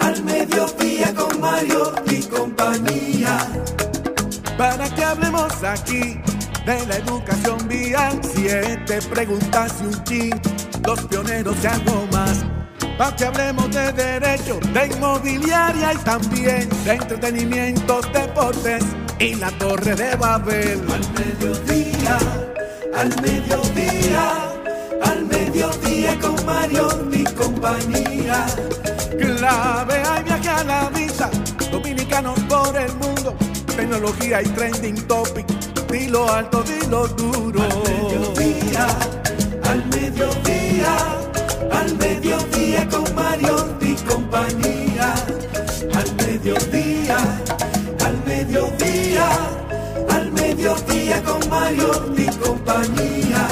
al mediodía con Mario y compañía para que hablemos aquí de la educación vial. Siete preguntas y un chin, los pioneros y algo más. Para que hablemos de derecho, de inmobiliaria y también de entretenimiento, deportes y la torre de Babel. Al mediodía, al mediodía, al mediodía con Mario y compañía. Clave hay viaje a la vista, dominicanos por el mundo tecnología y trending topic. Dilo alto, dilo duro. Al mediodía, al mediodía, al mediodía con Mario y compañía. Al mediodía, al mediodía, al mediodía con Mario y compañía.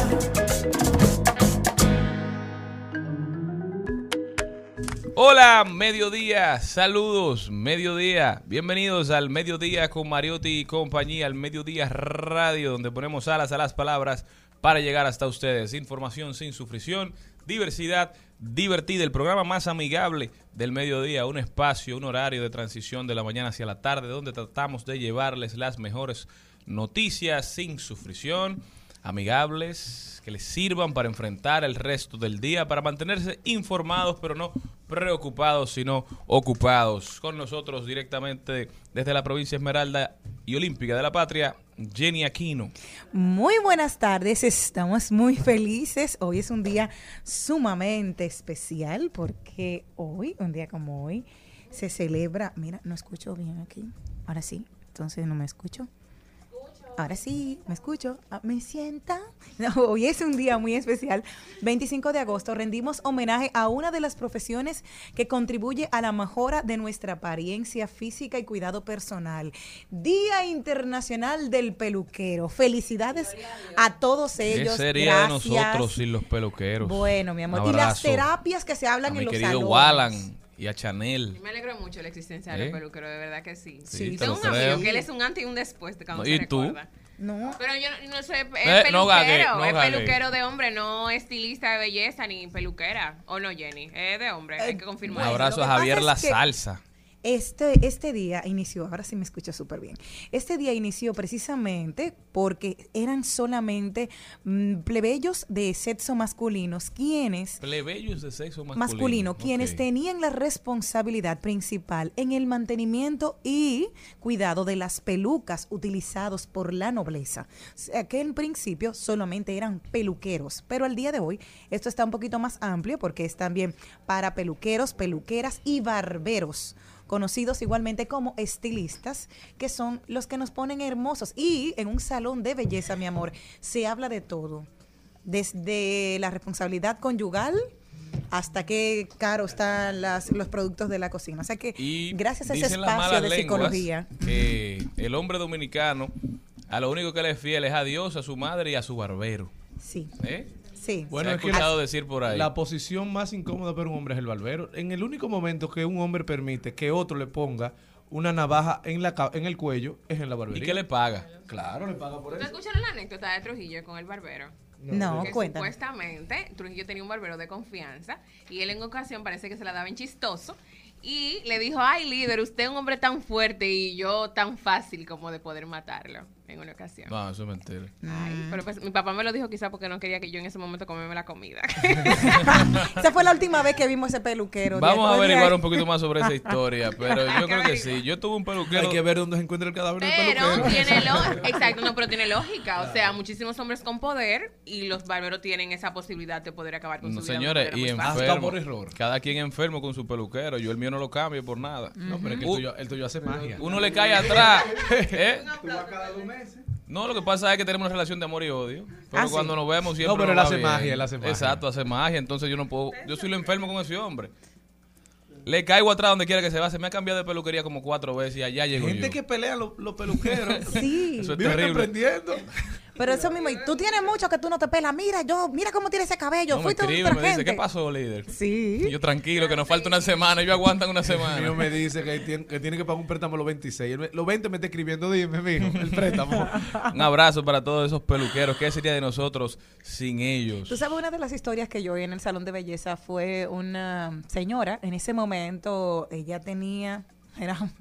Hola, mediodía, saludos, mediodía, bienvenidos al mediodía con Mariotti y compañía, al mediodía radio, donde ponemos alas a las palabras para llegar hasta ustedes. Información sin sufrición, diversidad divertida, el programa más amigable del mediodía, un espacio, un horario de transición de la mañana hacia la tarde, donde tratamos de llevarles las mejores noticias sin sufrición, amigables, que les sirvan para enfrentar el resto del día, para mantenerse informados, pero no preocupados, sino ocupados. Con nosotros directamente desde la provincia Esmeralda y Olímpica de la Patria, Jenny Aquino. Muy buenas tardes, estamos muy felices. Hoy es un día sumamente especial porque hoy, un día como hoy, se celebra, mira, no escucho bien aquí, ahora sí, entonces no me escucho. Ahora sí, me escucho, ah, me sienta. hoy es un día muy especial. 25 de agosto rendimos homenaje a una de las profesiones que contribuye a la mejora de nuestra apariencia física y cuidado personal. Día Internacional del Peluquero. Felicidades a todos ellos. ¿Qué sería de nosotros sin los peluqueros? Bueno, mi amor. Y las terapias que se hablan a en los querido salones. Wallan y a Chanel. Me alegro mucho de la existencia ¿Eh? del peluquero, de verdad que sí. Sí, tengo lo un amigo que él es un antes y un después de cuando No, se ¿y tú? recuerda. No. Pero yo no- no soy es Eh, peluquero, no gague, no es gague. peluquero de hombre, no estilista de belleza ni peluquera. ¿O no, Jenny? Es de hombre, hay que Un confirmar. Bueno, abrazo a que Javier La es que- Salsa. Este, este día inició, ahora sí me escucho súper bien. Este día inició precisamente porque eran solamente mm, plebeyos de sexo masculinos quienes Plebeyos de sexo masculino. masculino, quienes tenían la responsabilidad principal en el mantenimiento y cuidado de las pelucas utilizados por la nobleza. O sea que en principio solamente eran peluqueros, pero al día de hoy esto está un poquito más amplio porque es también para peluqueros, peluqueras y barberos conocidos igualmente como estilistas, que son los que nos ponen hermosos. Y en un salón de belleza, mi amor, se habla de todo, desde la responsabilidad conyugal hasta qué caro están las, los productos de la cocina. O sea que Y gracias a ese espacio de psicología. que el hombre dominicano a lo único que le es fiel es a Dios, a su madre y a su barbero. Sí, ¿Eh? Sí. Bueno, Se ha que escuchado la- decir por ahí. La posición más incómoda para un hombre es el barbero. En el único momento que un hombre permite que otro le ponga una navaja en la ca- en el cuello es en la ¿Y barbería. qué le paga? Claro, le paga por ¿Ustedes eso. escucharon la anécdota de Trujillo con el barbero? No, que cuéntame. supuestamente Trujillo tenía un barbero de confianza y él en ocasión parece que se la daba en chistoso y le dijo, ay líder, usted es un hombre tan fuerte y yo tan fácil como de poder matarlo en una ocasión. No, eso es mentira. Ay, pero pues mi papá me lo dijo quizá porque no quería que yo en ese momento comerme la comida. Esa fue la última vez que vimos ese peluquero. Vamos a de averiguar un poquito más sobre esa historia, pero yo creo que sí. Yo tuve un peluquero. Hay que ver dónde se encuentra el cadáver del pero peluquero. tiene lógica, exacto, no, pero tiene lógica. O sea, muchísimos hombres con poder y los barberos tienen esa posibilidad de poder acabar con No, su vida. de señores, y enfermo. por error. Cada quien enfermo con su peluquero. Yo el mío no lo cambio por nada. No, pero es que el Uh, tuyo, el tuyo hace magia. Uno le cae atrás. ¿eh? No, lo que pasa es que tenemos una relación de amor y odio. Pero Ah, sí. cuando nos vemos siempre. No, pero nos él hace bien. magia, él hace magia. Exacto, hace magia. Entonces yo no puedo. Yo soy lo enfermo con ese hombre. Le caigo atrás donde quiera que se va. Se me ha cambiado de peluquería como cuatro veces y allá llego Gente yo. que pelea los, los peluqueros. Sí, Eso es Viven terrible. aprendiendo. Pero eso mismo. Y tú tienes mucho que tú no te pelas. Mira, yo, mira cómo tiene ese cabello. No, me Fuiste un escribe, me dice. ¿qué pasó, líder? Sí. Y yo tranquilo, que nos falta una semana. Ellos aguantan una El mío semana. me dice que tiene, que tiene que pagar un préstamo los 26. Él me- Los 20 me está escribiendo, dime, mijo, el préstamo. Un abrazo para todos esos peluqueros. ¿Qué sería de nosotros sin ellos? Tú sabes, una de las historias que yo vi en el salón de belleza fue una señora, en ese momento ella tenía, era,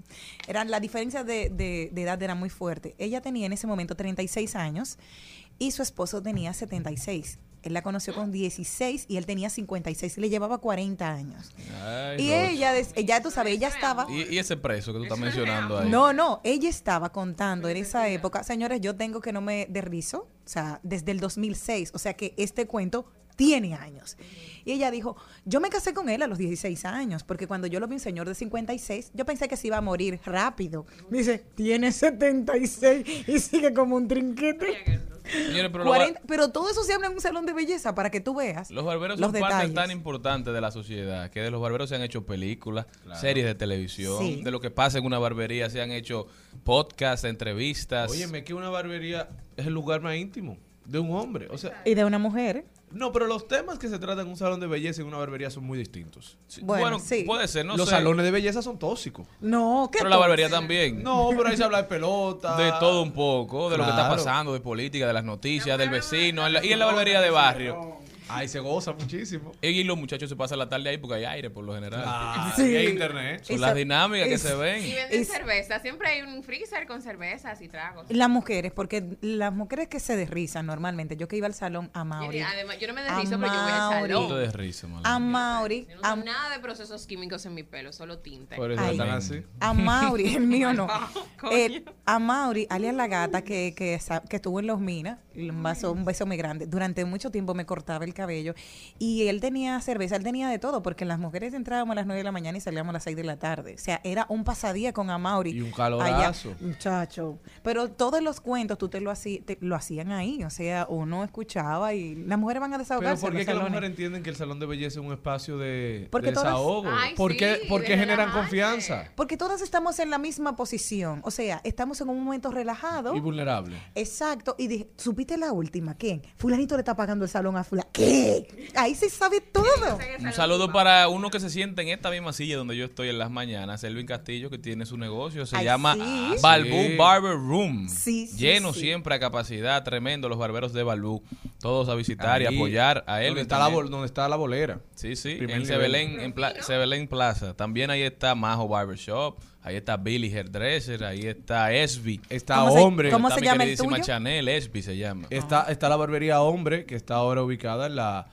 era la diferencia de, de- de edad era muy fuerte. Ella tenía en ese momento 36 años y su esposo tenía 76. Él la conoció con 16 y él tenía 56 y le llevaba 40 años. Ay, Y ella, ya tú sabes, ella estaba... ¿Y, y ese preso que tú estás mencionando ahí. No, no, ella estaba contando en esa época, señores, yo tengo que no me derrizo, o sea, desde el 2006, o sea que este cuento tiene años. Y ella dijo, yo me casé con él a los 16 años, porque cuando yo lo vi un señor de 56, yo pensé que se iba a morir rápido. Dice, tiene 76 y sigue como un trinquete. Señores, pero los 40 pero todo eso se habla en un salón de belleza para que tú veas Los barberos los son parte detalles. tan importante de la sociedad que de los barberos se han hecho películas, series de televisión, Sí. de lo que pasa en una barbería se han hecho podcasts, entrevistas. Óyeme, que una barbería es el lugar más íntimo de un hombre. O sea, Y de una mujer. No, pero los temas que se tratan en un salón de belleza y en una barbería son muy distintos. Sí, bueno, bueno, sí. puede ser, no los sé. salones de belleza son tóxicos. No, ¿qué pero la barbería también. No, pero ahí se habla de pelota. De todo un poco, de lo que está pasando, de política, de las noticias, del vecino, en la- y en la barbería de barrio. Ahí se goza muchísimo. Y los muchachos se pasan la tarde ahí porque hay aire por lo general. Ah, Sí. y hay internet. Son Y las dinámicas que y- se Y ven. venden Es- cerveza. Siempre hay un freezer con cervezas y tragos. Las mujeres, porque las mujeres que se derrizan normalmente, yo que iba al salón a Mauri. Además, yo no me A deslizo, pero yo voy al salón. risa, mala. A Mauri, Yo no a, nada de procesos químicos en mi pelo, solo tinte. Por eso. Están así. a Mauri, el mío no. El- a Mauri, alias la gata que, que estuvo en Los Minas, un beso, un beso muy grande. Durante mucho tiempo me cortaba el cabello y él tenía cerveza, él tenía de todo, porque las mujeres entrábamos a las 9 de la mañana y salíamos a las 6 de la tarde. O sea, era un pasadía con Amauri. Y un calorazo. Allá. Muchacho. Pero todos los cuentos tú te lo, hací- te- lo hacían ahí. O sea, uno escuchaba y las mujeres van a Pero desahogarse. ¿por en qué los que las mujeres entienden que el salón de belleza es un espacio de, Porque de todas- desahogo? Ay, ¿Por qué, sí, por de generan relajarse. confianza? Porque todas estamos en la misma posición. O sea, estamos en un momento relajado. Y vulnerable. Exacto. Y dije, ¿supiste la última? ¿Quién? Fulanito le está pagando el salón a fulano. ¿Qué? Ahí se sabe todo. Un saludo para uno que se siente en esta misma silla donde yo estoy en las mañanas, Elvin Castillo, que tiene su negocio, se Ay, llama sí. Balbú Sí. Barber Room. Sí, sí, Lleno sí. siempre a capacidad, tremendo los barberos de Balbú. Todos a visitar y apoyar a donde Elvin. está, la, también. bol- donde está la bolera. Sí, sí, Primer en. Sebelén, en Pla- Sebelén Plaza. También ahí está Majo Barbershop, ahí está Billy Hairdresser, ahí está Esby. Está ¿Cómo se- hombre. cómo está se mi llama el queridísima tuyo? Chanel, Esby se llama. Está, está la barbería hombre, que está ahora ubicada en la,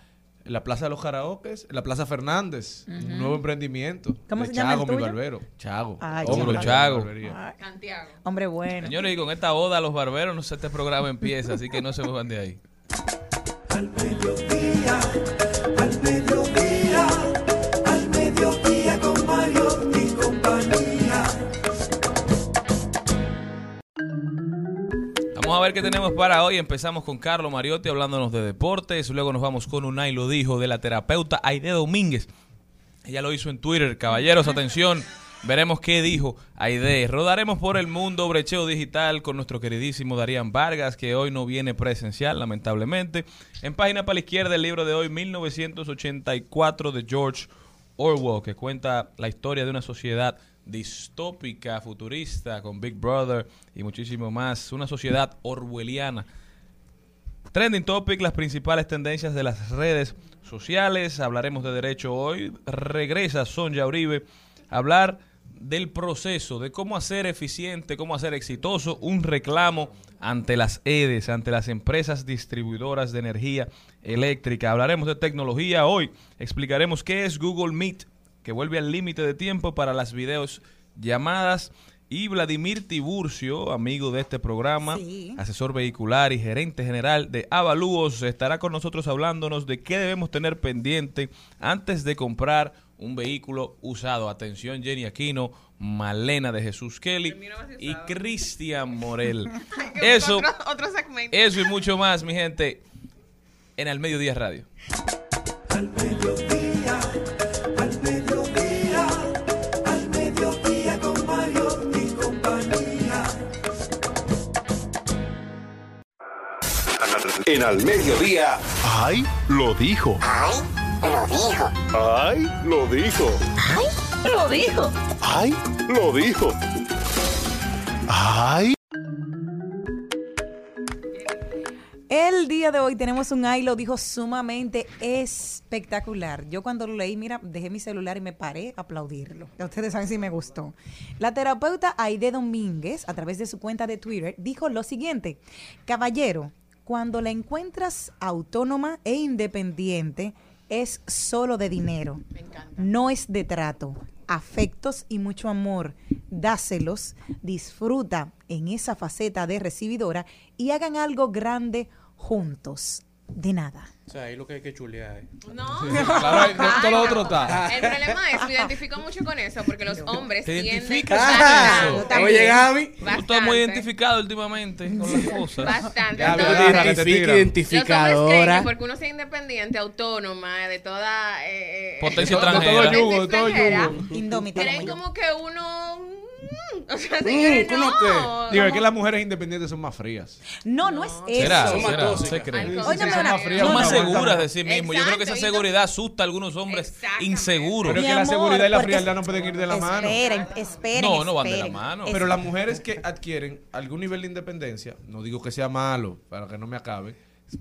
en la Plaza de los Karaokes, en la Plaza Fernández. Un nuevo emprendimiento. ¿Cómo de se llama el Chago, mi barbero. Chago. Ay, Hombre, Chago. Chago. Barbería. Santiago. Hombre bueno. Señores, y con esta oda a los barberos, no sé, este programa empieza, así que no se muevan de ahí. Al mediodía, a ver qué tenemos para hoy. Empezamos con Carlos Mariotti hablándonos de deportes. Luego nos vamos con Unai lo dijo de la terapeuta Aide Domínguez. Ella lo hizo en Twitter. Caballeros, atención. Veremos qué dijo Aide. Rodaremos por el mundo brecheo digital con nuestro queridísimo Darían Vargas, que hoy no viene presencial, lamentablemente. En página para la izquierda, el libro de hoy, 1984, de George Orwell, que cuenta la historia de una sociedad distópica, futurista, con Big Brother y muchísimo más. Una sociedad orwelliana. Trending Topic, las principales tendencias de las redes sociales. Hablaremos de derecho hoy. Regresa Sonja Uribe a hablar del proceso, de cómo hacer eficiente, cómo hacer exitoso un reclamo ante las EDES, ante las empresas distribuidoras de energía eléctrica. Hablaremos de tecnología hoy. Explicaremos qué es Google Meet, que vuelve al límite de tiempo para las videos llamadas. Y Vladimir Tiburcio, amigo de este programa, Sí. asesor vehicular y gerente general de Avalúos, estará con nosotros hablándonos de qué debemos tener pendiente antes de comprar un vehículo usado. Atención, Jenny Aquino, Malena de Jesús Kelly y. Cristian Morel. Eso, Otro, otro segmento. eso y mucho más, mi gente, en Al Mediodía Radio. Al mediodía, En Al Mediodía. ¡Ay! Lo dijo. ¡Ay! Lo dijo. ¡Ay! Lo dijo. ¡Ay! Lo dijo. ¡Ay! Lo dijo. ¡Ay! El día de hoy tenemos un ay, lo dijo sumamente espectacular. Yo cuando lo leí, mira, dejé mi celular y me paré a aplaudirlo. Ya ustedes saben si me gustó. La terapeuta Aide Domínguez, a través de su cuenta de Twitter, dijo lo siguiente. Caballero, cuando la encuentras autónoma e independiente, es solo de dinero. Me encanta. No es de trato, afectos y mucho amor. Dáselos, disfruta en esa faceta de recibidora y hagan algo grande juntos. De nada. O sea, ahí lo que hay que chulear. eh. No. Claro, ahí todo lo otro está. El problema es, me identifico mucho con eso, porque los hombres ¿Te tienden identificas con eso? Oye, Gaby. Tú estás muy identificado últimamente con las cosas. Bastante. Te Entonces, te identificadora. Los porque uno sea independiente, autónoma, de toda... eh, eh, Potencia extranjera. De todo yugo, de todo yugo. Indómita Creen como que uno... O sea, señores, ¿cómo no. Digo, es que las mujeres independientes son más frías. No, no es eso. ¿Será? Son más ¿Será? tóxicas. ¿Usted cree? Óyeme una- Son más frías. Son más No, seguras de sí mismos. Yo creo que esa Exacto, y seguridad asusta a algunos hombres Exactamente. inseguros. Pero es Mi que la amor, seguridad y la porque frialdad no pueden ir de la mano. Esperen, esperen. No, no van de la esperen. mano. Pero las mujeres que adquieren algún nivel de independencia, no digo que sea malo, para que no me acabe,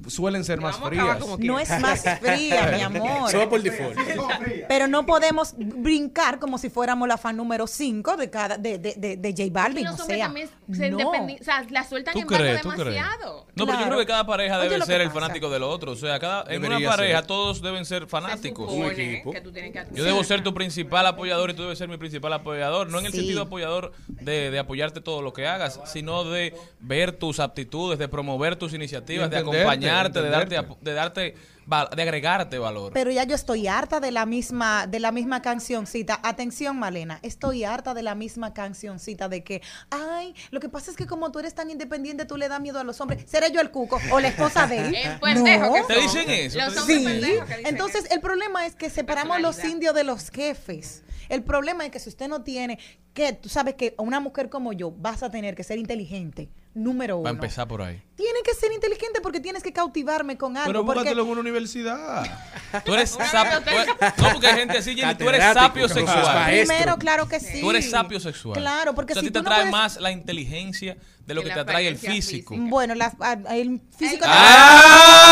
suelen ser más frías. No es más fría, mi amor. Solo por default. Pero no podemos brincar como si fuéramos la fan número 5 de cada de, de, de, de J Balvin. los O sea, también se no. O sea, la sueltan ¿Tú en banda crees? ¿Tú crees? demasiado. No, pero yo creo que cada pareja debe ser el fanático del otro. O sea, cada, en Debería una pareja ser. todos deben ser Se fanáticos. Un equipo. que tú tienes que Yo debo ser tu principal apoyador y tú debes ser mi principal apoyador. No en el Sí. sentido apoyador de, de apoyarte todo lo que hagas, sino de ver tus aptitudes, de promover tus iniciativas, de entenderte, acompañarte, de darte, de darte, de agregarte valor. Pero ya yo estoy harta de la misma de la misma cancioncita. Atención, Malena, estoy harta de la misma cancioncita de que, ay, lo que pasa es que como tú eres tan independiente, tú le das miedo a los hombres. ¿Seré yo el cuco o la esposa de él? El pendejo No. que ¿Te son. dicen eso? Los ¿Te hombres Sí, pendejos que dicen entonces eso. el problema es que separamos los indios de los jefes. El problema es que si usted no tiene, que tú sabes que una mujer como yo vas a tener que ser inteligente, número uno. Va a empezar por ahí. Tiene que ser inteligente porque tienes que cautivarme con algo. Pero porque- búscatelo en una universidad. Tú eres sapio. tú eres- no, porque hay gente así, Jenny, tú eres sapio sexual. Primero, claro que sí. Tú eres sapio sexual. Claro, porque o sea, si a ti te no atrae puedes- más la inteligencia de lo Que te atrae el físico. física. Bueno, la- el físico... ¡Ah!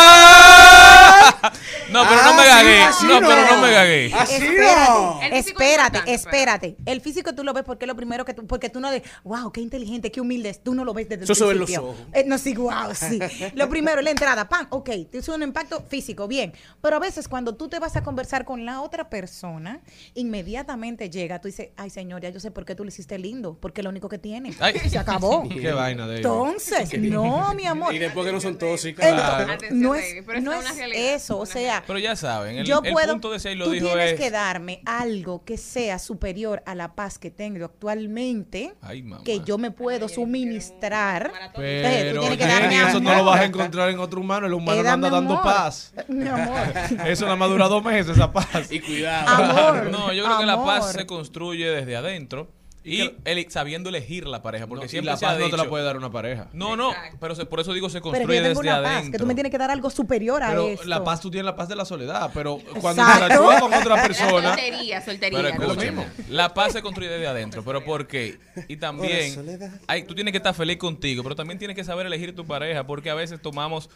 No, pero no me Ah, gagué. No, no. pero no me gagué. Así Espérate, espérate, importante, espérate. El físico tú lo ves porque es lo primero que tú, porque tú no de, wow, qué inteligente, qué humilde es. Tú no lo ves desde el Eso se ve en los principio. ojos. Eh, no, sí, wow, sí. Lo primero, la entrada, pan, ok, te hizo un impacto físico, bien. Pero a veces cuando tú te vas a conversar con la otra persona, inmediatamente llega, tú dices, ay, señor, ya yo sé por qué tú le hiciste lindo, porque es lo único que tiene. Ay. Se acabó. Qué vaina de. Entonces, no, mi amor. Y después que no son tóxicas. Atención, no es, pero no es eso, o una sea, Pero ya saben, el, yo el puedo, punto de lo tú dijo tienes es... que darme algo que sea superior a la paz que tengo actualmente, Ay, mamá. que yo me puedo suministrar. Entonces, tú Pero tienes que darme eso no lo vas a encontrar en otro humano. El humano Eh, no anda dando amor. paz. Mi amor. Eso nada más dura dos meses, esa paz. Y cuidado. Amor. No, yo creo que la paz se construye desde adentro y el- sabiendo elegir la pareja, porque No, y siempre la se ha paz no te la dicho- puede dar una pareja. No, no, Exacto. pero se- por eso digo se Pero construye yo tengo desde una adentro. paz, que tú me tienes que dar algo superior a Pero esto. la paz tú tienes la paz de la soledad. Pero cuando interactúas con otra persona. Soltería, soltería. Pero escúchame, mismo. la paz se construye desde adentro, pero ¿por qué? Y también, soledad. hay, tú tienes que estar feliz contigo, pero también tienes que saber elegir tu pareja, porque a veces tomamos,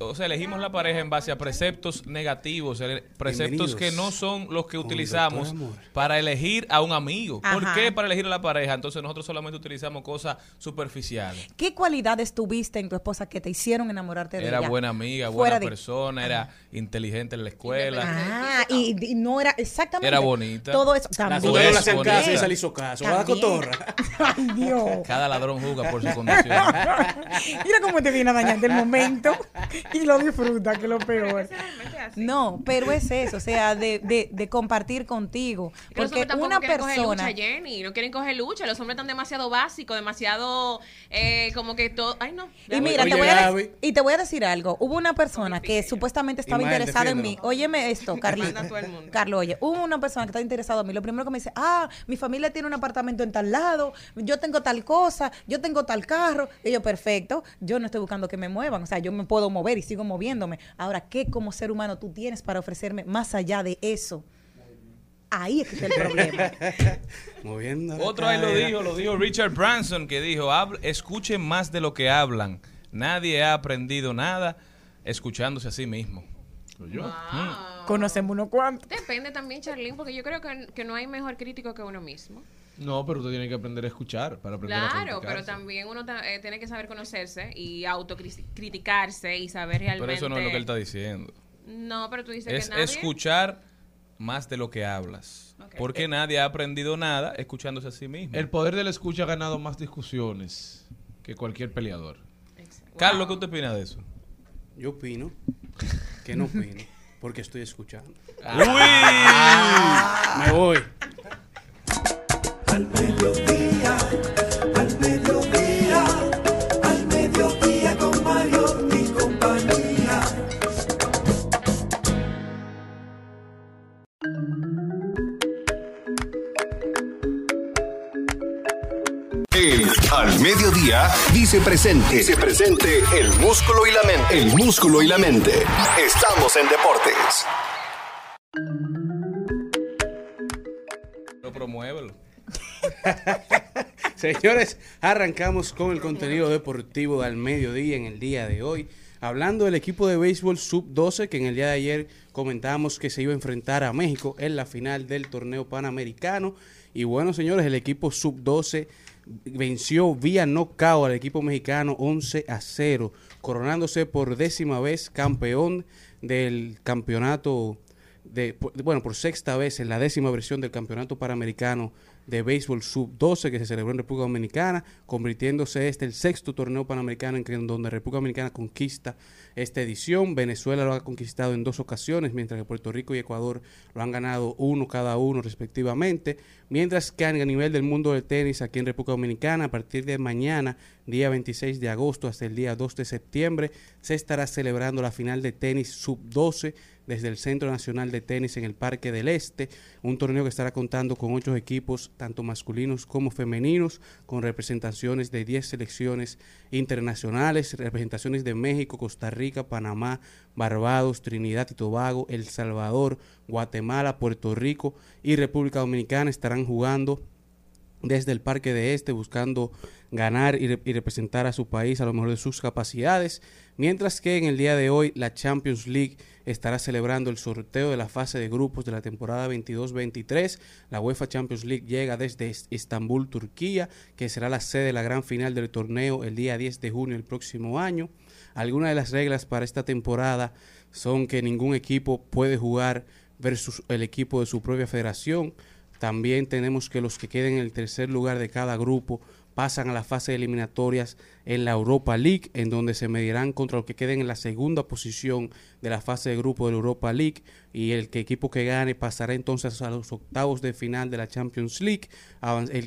o sea, elegimos la pareja en base a preceptos negativos, preceptos Bienvenidos que no son los que utilizamos para elegir a un amigo. ¿Por Ajá. qué para elegir a la pareja? Entonces nosotros solamente utilizamos cosas superficiales. ¿Qué cualidades tuviste en tu esposa que te hicieron enamorarte de Era ella? buena amiga, Fuera buena de- persona, era inteligente en la escuela. Ah, y, y no era exactamente. Era bonita. Todo eso La también. le hacían caso y ella le hizo caso. Va a la También. cotorra. Ay, Dios. Cada ladrón juzga por su condición. Mira cómo te viene a dañarte el momento y lo disfruta, que es lo peor. No, pero es eso, o sea, de, de, de compartir contigo. Porque una quieren coger persona. lucha, Jenny. No quieren coger lucha. Los hombres están demasiado básicos, demasiado eh, como que todo. Ay, no. Y mira, Oye, te voy a Gaby. dec- y te voy a decir algo. Hubo una persona que supuestamente estaba interesada en mí. Óyeme esto, Carlito. Manda a todo el mundo. Carlos, oye, hubo una persona que estaba interesada en mí. Lo primero que me dice, ah, mi familia tiene un apartamento en tal lado, yo tengo tal cosa, yo tengo tal carro. Y yo, perfecto, yo no estoy buscando que me muevan. O sea, yo me puedo mover y sigo moviéndome. Ahora, ¿qué como ser humano tú tienes para ofrecerme más allá de eso? Ahí es que está el problema. Moviendo. Otro ahí lo dijo, lo dijo Richard Branson, que dijo, "Habl- escuchen más de lo que hablan. Nadie ha aprendido nada escuchándose a sí mismo. Ah. Conocemos unos cuantos. Depende también, Charlene, porque yo creo que, que no hay mejor crítico que uno mismo. No, pero usted tiene que aprender a escuchar para aprender a Claro, pero también uno ta- eh, tiene que saber conocerse y autocriticarse y saber realmente. Pero eso no es lo que él está diciendo. No, pero tú dices Es que nadie. escuchar más de lo que hablas. Porque nadie ha aprendido nada escuchándose a sí mismo. El poder de la escucha ha ganado más discusiones que cualquier peleador. Exacto. Carlos, Wow. ¿qué usted opina de eso? Yo opino que no opino. Porque estoy escuchando. ¡Uy! Me voy. Al mediodía, al mediodía, al mediodía con Mario y compañía. El Al Mediodía dice presente. Dice presente el músculo y la mente. El músculo y la mente. Estamos en deportes. Promuévelo. Señores, arrancamos con el contenido deportivo del mediodía en el día de hoy. Hablando del equipo de béisbol sub-12, que en el día de ayer comentábamos que se iba a enfrentar a México en la final del torneo panamericano. Y bueno, señores, el equipo sub-12 venció vía knockout al equipo mexicano 11 a 0, coronándose por décima vez campeón del campeonato de, bueno, por sexta vez en la décima versión del Campeonato Panamericano de Béisbol Sub-12 que se celebró en República Dominicana, convirtiéndose este el sexto torneo panamericano en, donde República Dominicana conquista esta edición. Venezuela lo ha conquistado en dos ocasiones, mientras que Puerto Rico y Ecuador lo han ganado uno cada uno respectivamente. Mientras que a nivel del mundo del tenis aquí en República Dominicana, a partir de mañana, día 26 de agosto hasta el día 2 de septiembre, se estará celebrando la final de tenis Sub-12 desde el Centro Nacional de Tenis en el Parque del Este, un torneo que estará contando con ocho equipos, tanto masculinos como femeninos, con representaciones de 10 selecciones internacionales, representaciones de México, Costa Rica, Panamá, Barbados, Trinidad y Tobago, El Salvador, Guatemala, Puerto Rico y República Dominicana estarán jugando desde el Parque de Este buscando ganar y, re- y representar a su país a lo mejor de sus capacidades, mientras que en el día de hoy la Champions League estará celebrando el sorteo de la fase de grupos de la temporada 22-23. La UEFA Champions League llega desde Es- Estambul, Turquía, que será la sede de la gran final del torneo el día 10 de junio del próximo año. Algunas de las reglas para esta temporada son que ningún equipo puede jugar versus el equipo de su propia federación. También tenemos que los que queden en el tercer lugar de cada grupo pasan a la fase de eliminatorias en la Europa League, en donde se medirán contra los que queden en la segunda posición de la fase de grupo de la Europa League y el que equipo que gane pasará entonces a los octavos de final de la Champions League.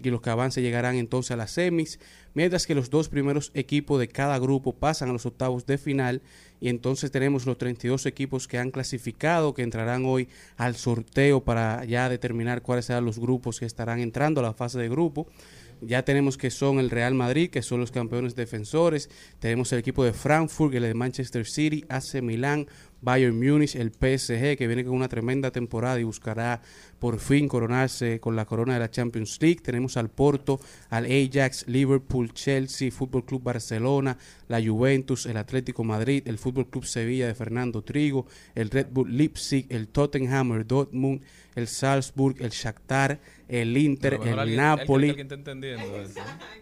Los que avance llegarán entonces a las semis mientras que los dos primeros equipos de cada grupo pasan a los octavos de final y entonces tenemos los 32 equipos que han clasificado que entrarán hoy al sorteo para ya determinar cuáles serán los grupos que estarán entrando a la fase de grupo ya tenemos que son el Real Madrid, que son los campeones defensores. Tenemos el equipo de Frankfurt, el de Manchester City, AC Milán, Bayern Múnich, el PSG, que viene con una tremenda temporada y buscará por fin coronarse con la corona de la Champions League. Tenemos al Porto, al Ajax, Liverpool, Chelsea, Fútbol Club Barcelona, la Juventus, el Atlético Madrid, el Fútbol Club Sevilla de Fernando Trigo, el Red Bull Leipzig, el Tottenham, el Dortmund, el Salzburg, el Shakhtar, el Inter, el alguien- Napoli, alguien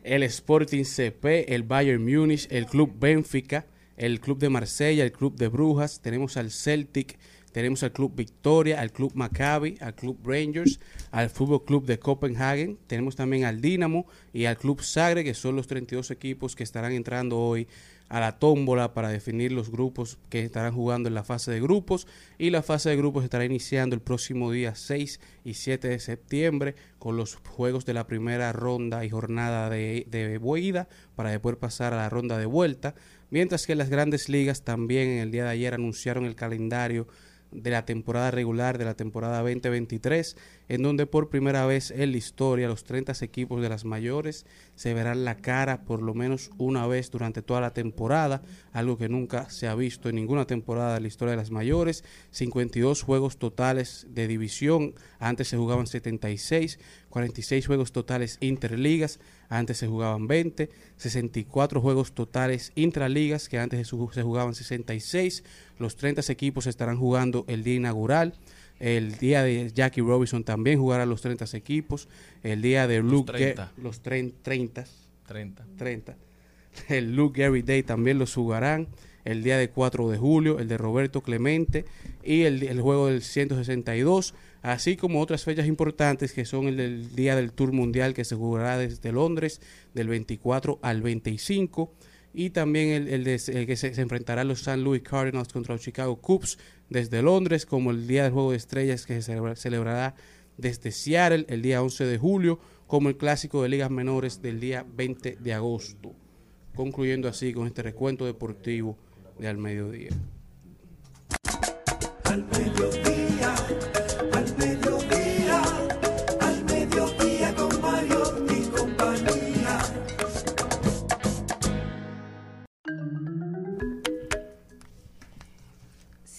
el Sporting CP, el Bayern Múnich, el Club Benfica, el Club de Marsella, el Club de Brujas, tenemos al Celtic, tenemos al Club Victoria, al Club Maccabi, al Club Rangers, al Fútbol Club de Copenhagen, tenemos también al Dinamo y al Club Sagre, que son los 32 equipos que estarán entrando hoy a la tómbola para definir los grupos que estarán jugando en la fase de grupos. Y la fase de grupos estará iniciando el próximo día 6 y 7 de septiembre con los juegos de la primera ronda y jornada de, de ida para después pasar a la ronda de vuelta, mientras que las grandes ligas también en el día de ayer anunciaron el calendario de la temporada regular de la temporada 2023, en donde por primera vez en la historia los 30 equipos de las mayores se verán la cara por lo menos una vez durante toda la temporada, algo que nunca se ha visto en ninguna temporada de la historia de las mayores, 52 juegos totales de división, antes se jugaban 76, 46 juegos totales interligas, antes se jugaban 20, 64 juegos totales intraligas, que antes se ju- se jugaban 66, los 30 equipos estarán jugando el día inaugural, el día de Jackie Robinson también jugará los 30 equipos, el día de Luke Ge- 30. los tren- 30, 30. 30. El Luke Gary Day también los jugarán. El día de 4 de julio, el de Roberto Clemente y el, el juego del 162, así como otras fechas importantes que son el del día del Tour Mundial que se jugará desde Londres del 24 al 25 y también el, que se, se enfrentará los San Louis Cardinals contra los Chicago Cubs desde Londres, como el día del Juego de Estrellas que se celebra- celebrará desde Seattle el día 11 de julio, como el clásico de ligas menores del día 20 de agosto. Concluyendo así con este recuento deportivo de. Al mediodía,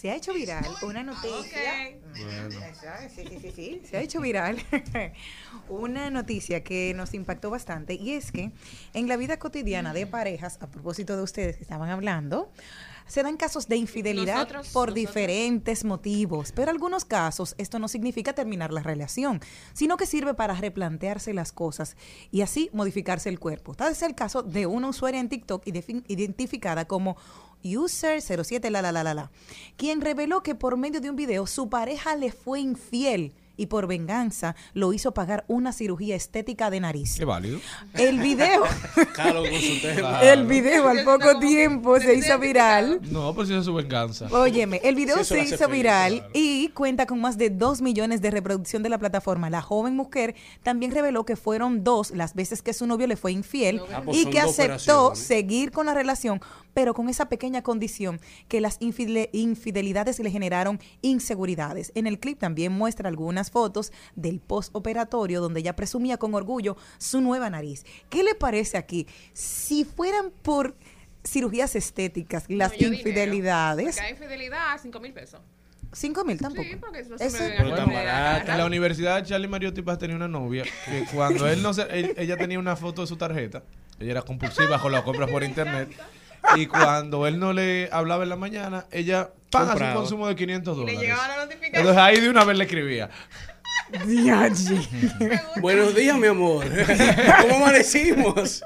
Se ha hecho viral una noticia. Esa, Sí, sí, sí, sí. Se ha hecho viral una noticia que nos impactó bastante y es que en la vida cotidiana de parejas, a propósito de ustedes que estaban hablando, se dan casos de infidelidad Nosotros- por nosotros. diferentes motivos, pero en algunos casos esto no significa terminar la relación, sino que sirve para replantearse las cosas y así modificarse el cuerpo. Tal es el caso de una usuaria en TikTok identificada como User07 la la la la la, quien reveló que por medio de un video su pareja le fue infiel y por venganza lo hizo pagar una cirugía estética de nariz. Qué válido. El video, Claro, con su tema. el video al poco tiempo se hizo viral. No, pues esa es su venganza. Óyeme, el video Sí, eso se hizo feliz, viral claro. y cuenta con más de 2 millones de reproducción de la plataforma. La joven mujer también reveló que fueron dos las veces que su novio le fue infiel Ah, pues y que aceptó seguir con la relación, pero con esa pequeña condición que las infidel- infidelidades le generaron inseguridades. En el clip también muestra algunas fotos del postoperatorio donde ella presumía con orgullo su nueva nariz. ¿Qué le parece aquí? Si fueran por cirugías estéticas las No, dinero. infidelidades, Porque hay infidelidad, 5 mil pesos. 5 mil tampoco. Sí, porque eso Pero tan barato. En la universidad Charlie Mariotti Paz tenía una novia que cuando él no se, él- ella tenía una foto de su tarjeta, ella era compulsiva con las compras por internet y cuando él no le hablaba en la mañana, ella paga su Compraba. consumo de 500 Y le dólares. llegaba la notificación. Entonces ahí de una vez le escribía. Buenos días, mi amor. ¿Cómo amanecimos?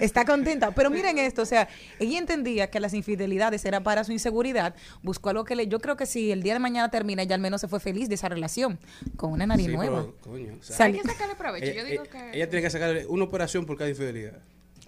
Está contenta. Pero miren esto, o sea, ella entendía que las infidelidades era para su inseguridad. Buscó algo que le. Yo creo que si el día de mañana termina, ella al menos se fue feliz de esa relación con una nariz Sí, nueva. pero, coño, o sea, Sal- Hay que sacarle provecho. ella, Yo digo ella- que. ella tiene que sacar una operación por cada infidelidad.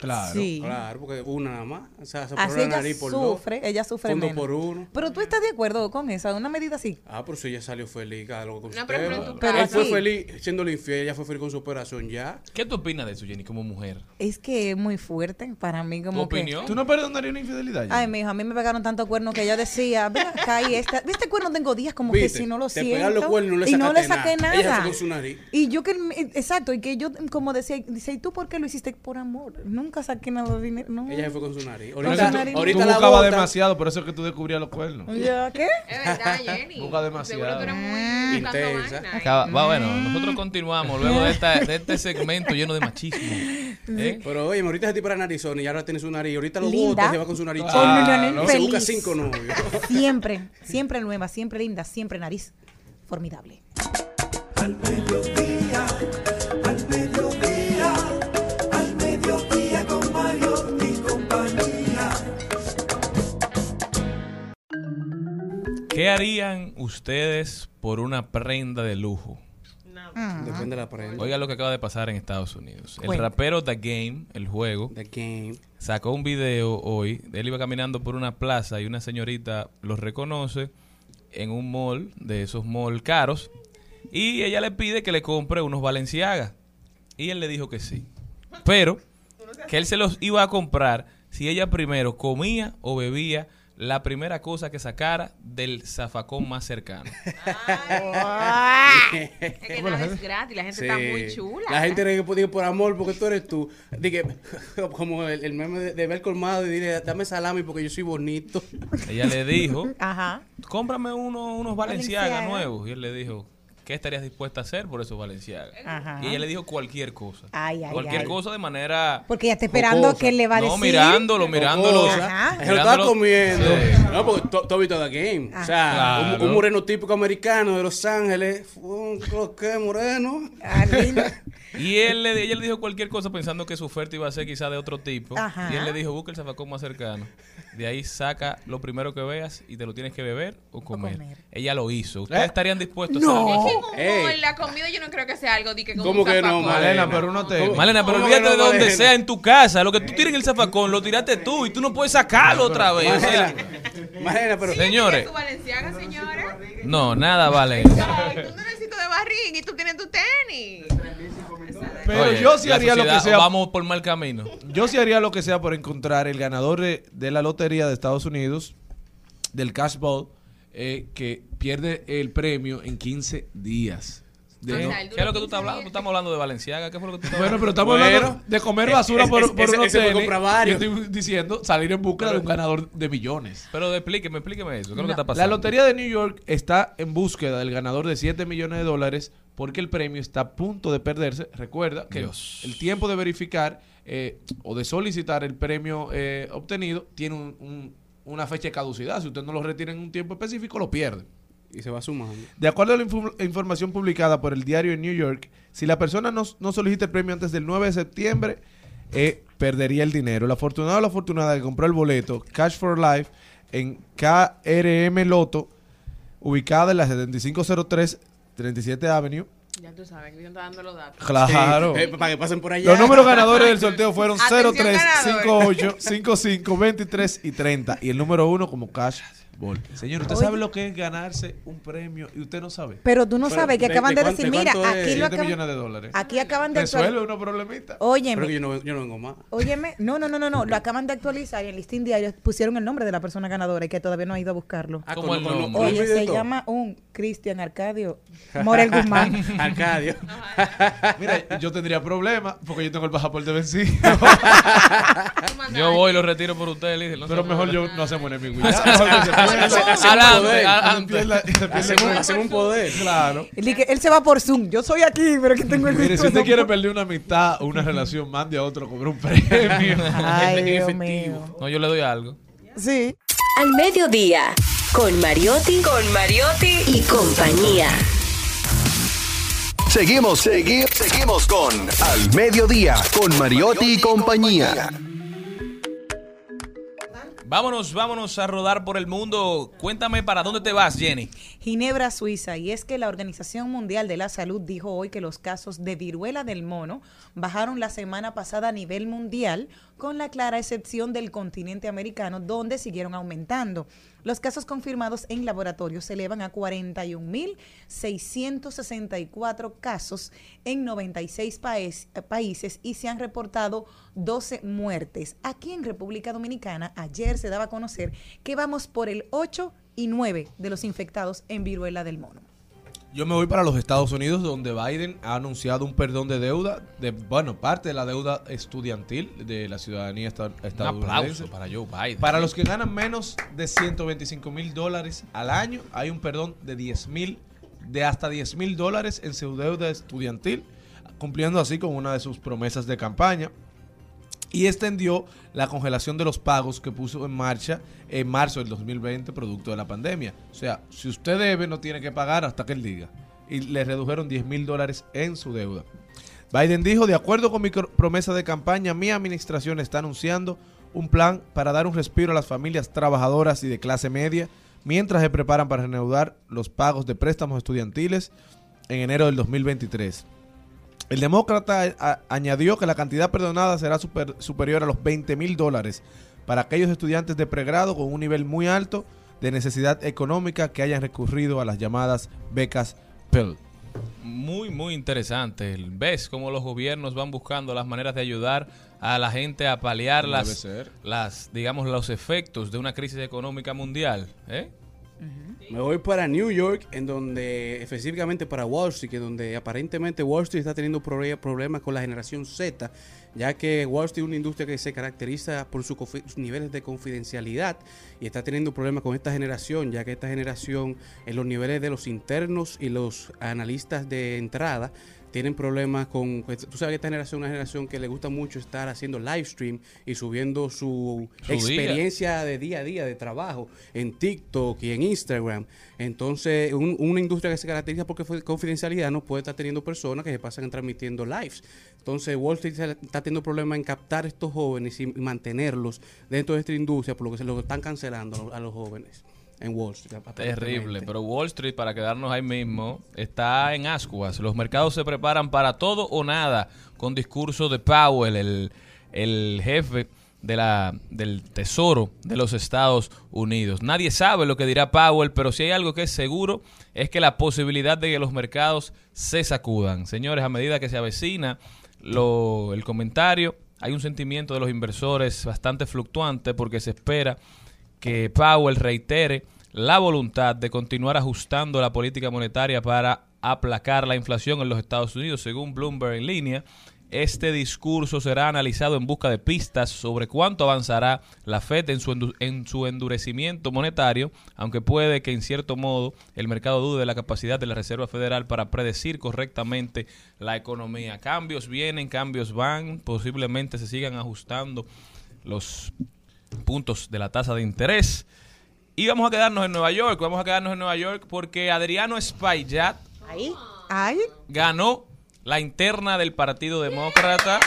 Claro. Sí. Claro, porque una nada más. O sea, se Así ella nariz por dos. sufre, ella sufre fondo menos. por uno. Pero tú estás de acuerdo con esa, una medida así. Ah, pero si ella salió feliz, cada loco con No, su pero tema. tu Pero Él fue feliz siendo infiel, ella fue feliz con su operación ya. ¿Qué tú opinas de eso, Jenny, como mujer? Es que es muy fuerte para mí ¿Tu como que... opinión? ¿Tú no perdonarías una infidelidad? Ay, mijo, a mí me pegaron tanto cuerno que ella decía, ven acá y esta, ¿viste cuerno tengo días como que si no lo Te siento? los cuernos y no le y no le sacaste saqué nada. nada. Ella se fue con su nariz. Y yo que, exacto, y que yo como decía, dice, ¿y tú por qué lo hiciste? Por amor. Nunca saqué nada de dinero. No. Ella se fue con su nariz. Con Ahorita, su nariz. ahorita Tú la buscabas bota. demasiado, por eso es que tú descubrías los cuernos. ¿Ya qué? Es verdad, Jenny. Busca demasiado. Seguro muy Intensa. Acaba- va, bueno, nosotros continuamos luego de, esta, de este segmento lleno de machismo. ¿Eh? Pero oye, ahorita ese tipo era narizón y ahora tiene su nariz. Ahorita lo bota y se va con su nariz. Con nariz Y se busca cinco novios. Siempre, siempre nueva, siempre linda, siempre nariz. Formidable. Al mediodía, ¿Qué harían ustedes por una prenda de lujo? Depende de la prenda. Oiga lo que acaba de pasar en Estados Unidos. El Cuenta. rapero The Game, el juego, The game. sacó un video hoy. Él iba caminando por una plaza y una señorita lo reconoce en un mall, de esos mall caros, y ella le pide que le compre unos Valenciaga. Y él le dijo que sí. Pero que él se los iba a comprar si ella primero comía o bebía la primera cosa que sacara del zafacón más cercano. Es que nada es gratis, la gente está muy Sí. chula. La gente cree que dice por amor porque tú eres tú. Dije, como el, el meme de, de ver colmado y dile, dame salami porque yo soy bonito. Ella le dijo, Ajá. cómprame uno- unos Valenciaga Valenciaga. nuevos. Y él le dijo, ¿qué estarías dispuesta a hacer por esos Valenciaga? Ajá. Y ella le dijo cualquier cosa. Ay, ay, cualquier ay. cosa de manera... Porque ella está esperando Jocosa. que él le va a no, decir. mirándolo, mirándolo. Ajá. Se lo estaba comiendo. Sí. No, porque tú has visto The Game. O sea, Claro. un, un moreno típico americano de Los Ángeles. Un que moreno. Ah. Y él le, ella le dijo cualquier cosa pensando que su oferta iba a ser quizá de otro tipo. Ajá. Y él le dijo, busca el zafacón más cercano. De ahí saca lo primero que veas y te lo tienes que beber o comer. comer. Ella lo hizo. ¿Ustedes ¿Eh? estarían dispuestos No. a Es que como Ey. la comida yo no creo que sea algo de que como ¿Cómo un que no. Malena, pero uno te... ¿Cómo? Malena, pero ¿Cómo olvídate que de no, donde Malena? sea, en tu casa. Lo que tú tienes en el zafacón lo tiraste tú y tú no puedes sacarlo otra vez. O sea, Malena, pero. señores, ¿Tu Valenciaga, señora? no, nada vale. Ay, tú no necesitas de barriga y tú tienes tu tenis. Pero Oye, yo sí la haría lo que sea. Vamos por mal camino. Yo sí haría lo que sea por encontrar el ganador de, de la lotería de Estados Unidos, del Cash Ball, eh, que pierde el premio en 15 días. De no- ¿Qué es lo que tú estás hablando? Tú 15 estamos hablando de Valenciaga. ¿Qué fue lo que tú estás Bueno, pero estamos Bueno. hablando de comer basura Es- por, es- por ese- unos ese tenis. Yo estoy diciendo salir en busca de un ganador de millones. Pero explíqueme, explíqueme eso. ¿Qué es lo que está La pasando? lotería de New York está en búsqueda del ganador de 7 millones de dólares porque el premio está a punto de perderse. Recuerda que Dios. el tiempo de verificar eh, o de solicitar el premio eh, obtenido tiene un- un- una fecha de caducidad. Si usted no lo retira en un tiempo específico, lo pierde. Y se va sumando. De acuerdo a la información publicada por el diario de New York, si la persona no, no solicita el premio antes del 9 de septiembre, eh, perdería el dinero. El afortunado o la afortunada que compró el boleto Cash for Life en KRM Loto, ubicada en la 7503 37 Avenue. Ya tú sabes que está dando los datos. Claro. Eh, para que pasen por allá. Los números ganadores del sorteo fueron Atención, 03, ganadores. 58, 55, 23 y 30. Y el número uno como Cash Señor, ¿usted Oye. sabe lo que es ganarse un premio y usted no sabe? Pero tú no Pero, sabes que ¿de- acaban de decir, de mira, aquí lo 7 acaban, millones de dólares. aquí acaban de Resuelve unos problemitas. Óyeme, Pero yo no, yo no vengo más. óyeme, no, no, no, no, no, lo acaban de actualizar y en listín diario pusieron el nombre de la persona ganadora y que todavía no ha ido a buscarlo. Ah, ¿Cómo el nombre? Oye, se todo. llama un Cristian Arcadio Morel Guzmán. Arcadio. Mira, yo tendría problemas porque yo tengo el pasaporte vencido. Yo voy y lo retiro por usted, Lidia. Pero mejor yo no hacemos enemigo. Hace- hace- Adelante, hace- adelante. Hacemos hacemos un poder. Claro. Él, dice que él se va por Zoom. Yo soy aquí, pero que tengo el Mire, si usted quiere perder una amistad o una relación, mande a otro a cobrar un premio. Ay, en Dios efectivo. mío. No, yo le doy algo. Sí. Al mediodía, con Mariotti, con Mariotti y compañía. Seguimos, seguimos, seguimos con Al Mediodía, con Mariotti y compañía. Vámonos, vámonos a rodar por el mundo. Cuéntame para dónde te vas, Jenny. Ginebra, Suiza. Y es que la Organización Mundial de la Salud dijo hoy que los casos de viruela del mono bajaron la semana pasada a nivel mundial, con la clara excepción del continente americano, donde siguieron aumentando. Los casos confirmados en laboratorio se elevan a 41.664 casos en 96 paes- eh, países y se han reportado 12 muertes. Aquí en República Dominicana ayer se daba a conocer que vamos por el 8 y 9 de los infectados en viruela del mono. Yo me voy para los Estados Unidos, donde Biden ha anunciado un perdón de deuda, de bueno, parte de la deuda estudiantil de la ciudadanía esta- Un estadounidense. aplauso para Joe Biden. Para los que ganan menos de 125 mil dólares al año, hay un perdón de 10 mil, de hasta 10 mil dólares en su deuda estudiantil, cumpliendo así con una de sus promesas de campaña. Y extendió la congelación de los pagos que puso en marcha en marzo del 2020, producto de la pandemia. O sea, si usted debe, no tiene que pagar hasta que él diga. Y le redujeron 10 mil dólares en su deuda. Biden dijo, de acuerdo con mi promesa de campaña, mi administración está anunciando un plan para dar un respiro a las familias trabajadoras y de clase media mientras se preparan para reanudar los pagos de préstamos estudiantiles en enero del 2023. El demócrata a- añadió que la cantidad perdonada será super- superior a los 20 mil dólares para aquellos estudiantes de pregrado con un nivel muy alto de necesidad económica que hayan recurrido a las llamadas becas Pell. Muy, muy interesante. ¿Ves cómo los gobiernos van buscando las maneras de ayudar a la gente a paliar las, las, digamos, los efectos de una crisis económica mundial? ¿eh? Me voy para New York, en donde específicamente para Wall Street, que donde aparentemente Wall Street está teniendo proble- problemas con la generación Z, ya que Wall Street es una industria que se caracteriza por sus niveles de confidencialidad y está teniendo problemas con esta generación, ya que esta generación en los niveles de los internos y los analistas de entrada tienen problemas con... pues, Tú sabes que esta generación es una generación que le gusta mucho estar haciendo live stream y subiendo su, Su día. experiencia de día a día de trabajo en TikTok y en Instagram. Entonces, un- una industria que se caracteriza por confi- confidencialidad no puede estar teniendo personas que se pasan transmitiendo lives. Entonces, Wall Street está teniendo problemas en captar estos jóvenes y mantenerlos dentro de esta industria, por lo que se lo están cancelando los, a los jóvenes en Wall Street. Terrible, pero Wall Street, para quedarnos ahí mismo, está en ascuas. Los mercados se preparan para todo o nada con discurso de Powell, el, el jefe de la, del Tesoro de los Estados Unidos. Nadie sabe lo que dirá Powell, pero si hay algo que es seguro es que la posibilidad de que los mercados se sacudan. Señores, a medida que se avecina lo, el comentario, hay un sentimiento de los inversores bastante fluctuante porque se espera que Powell reitere la voluntad de continuar ajustando la política monetaria para aplacar la inflación en los Estados Unidos, según Bloomberg en línea. Este discurso será analizado en busca de pistas sobre cuánto avanzará la Fed en su, en su endurecimiento monetario, aunque puede que en cierto modo el mercado dude de la capacidad de la Reserva Federal para predecir correctamente la economía. Cambios vienen, cambios van, posiblemente se sigan ajustando los puntos de la tasa de interés. Y vamos a quedarnos en Nueva York, vamos a quedarnos en Nueva York porque Adriano Espaillat ganó la interna del Partido Demócrata.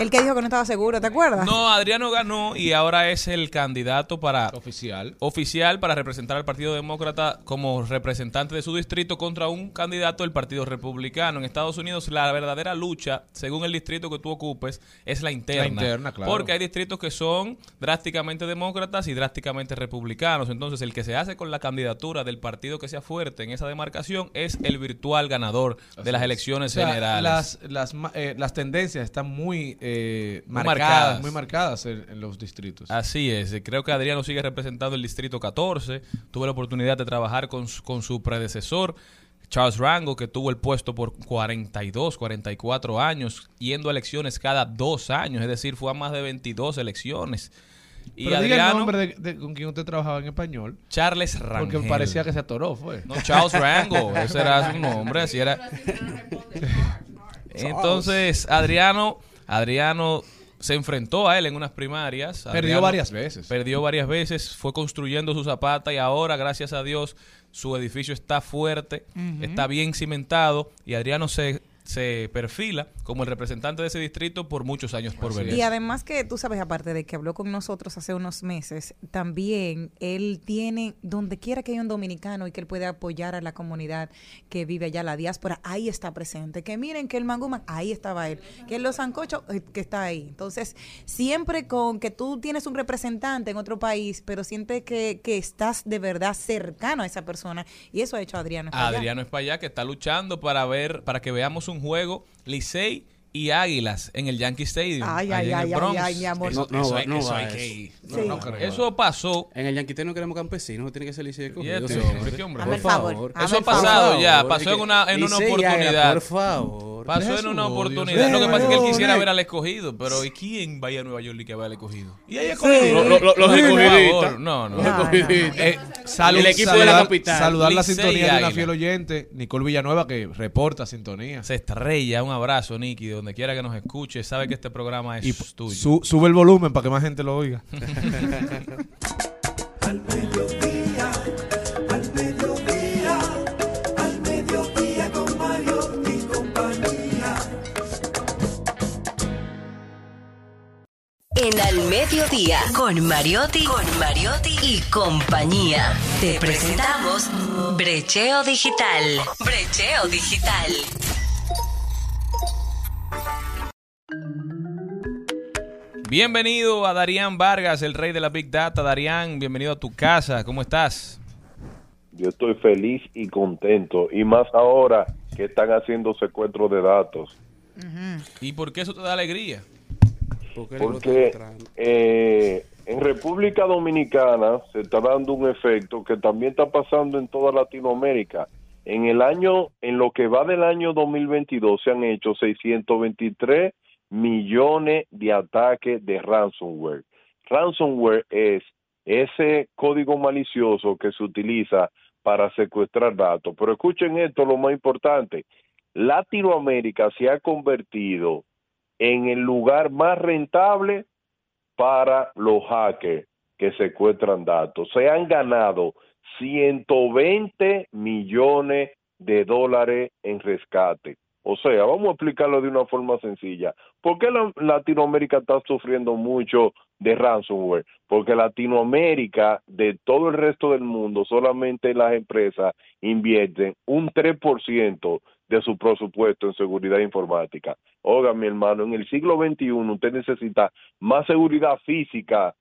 El que dijo que no estaba seguro, ¿te acuerdas? No, Adriano ganó y ahora es el candidato para Oficial. oficial para representar al Partido Demócrata como representante de su distrito contra un candidato del Partido Republicano. En Estados Unidos la verdadera lucha, según el distrito que tú ocupes, es la interna. La interna, claro. Porque hay distritos que son drásticamente demócratas y drásticamente republicanos. Entonces el que se hace con la candidatura del partido que sea fuerte en esa demarcación es el virtual ganador de las elecciones O sea, generales. Las, las, ma- eh, las tendencias están muy, eh, Muy marcadas, marcadas. muy marcadas en, en los distritos. Así es, creo que Adriano sigue representando el Distrito 14. Tuve la oportunidad de trabajar con, su- con su predecesor, Charles Rango, que tuvo el puesto por 42, 44 años, yendo a elecciones cada dos años, es decir, fue a más de 22 elecciones. Y Pero diga el Adriano, nombre de, de con quien usted trabajaba en español, Charles Rangel. porque parecía que se atoró, fue. No, Charles Rango, ese era su nombre, así era. Entonces, Adriano, Adriano se enfrentó a él en unas primarias. Perdió Adriano varias veces. Perdió varias veces, fue construyendo su zapata y ahora, gracias a Dios, su edificio está fuerte, está bien cimentado y Adriano se, se perfila como el representante de ese distrito por muchos años por venir. Y además que tú sabes, aparte de que habló con nosotros hace unos meses, también él tiene, donde quiera que haya un dominicano y que él puede apoyar a la comunidad que vive allá, la diáspora, ahí está presente. Que miren que el Manguman, ahí estaba él. Que Los Sancochos, eh, que está ahí. Entonces, siempre con que tú tienes un representante en otro país, pero sientes que, que estás de verdad cercano a esa persona. Y eso ha hecho Adriano. está allá. Adriano Espaillá que está luchando para ver, para que veamos un juego Licey y Águilas en el Yankee Stadium. Ay, ay, en el ay, ay, Bronx. ay, mi amor. Eso, No, no eso va- hay- no eso hay que ir. Sí. No creo. Eso pasó. En el Yanquité no queremos campesinos, tiene que ser Licey escogido. este señores. hombre, ¿qué hombre? Por favor, Eso ha el favor. pasado ya, pasó en una, en una oportunidad. Por favor. Pasó en una oportunidad. Lo que pasa es que él quisiera ver al escogido, pero ¿y quién vaya a Nueva York y que vaya al escogido? Y ahí lo- Los escogidistas. No, no. Los No, no, no. escogidistas. Eh, salud- El equipo de la saludar- capital. Saludar la sintonía de una fiel oyente, Nicole Villanueva, que reporta sintonía. Se estrella, un abrazo, Nicky, donde quiera que nos escuche. Sabe que este programa es Y tuyo. su- sube el volumen para que más gente lo oiga. Al mediodía, al mediodía, al mediodía con Mario y compañía. En Al Mediodía, con Mariotti, con Mariotti y compañía. Te presentamos Brecheo Digital. Brecheo Digital. Bienvenido a Darían Vargas, el rey de la Big Data. Darían, bienvenido a tu casa. ¿Cómo estás? Yo estoy feliz y contento, y más ahora que están haciendo secuestros de datos, ¿Y por qué eso te da alegría? ¿Por qué le porque eh, en República Dominicana se está dando un efecto que también está pasando en toda Latinoamérica. En el año, en lo que va del año 2022, se han hecho 623 millones de ataques de ransomware. Ransomware es ese código malicioso que se utiliza para secuestrar datos. Pero escuchen esto, lo más importante. Latinoamérica se ha convertido en el lugar más rentable para los hackers que secuestran datos. Se han ganado 120 millones de dólares en rescate. O sea, vamos a explicarlo de una forma sencilla. ¿Por qué la- Latinoamérica está sufriendo mucho de ransomware? Porque Latinoamérica, de todo el resto del mundo, solamente las empresas invierten un 3% de su presupuesto en seguridad informática. Oiga, mi hermano, en el siglo XXI usted necesita más seguridad física,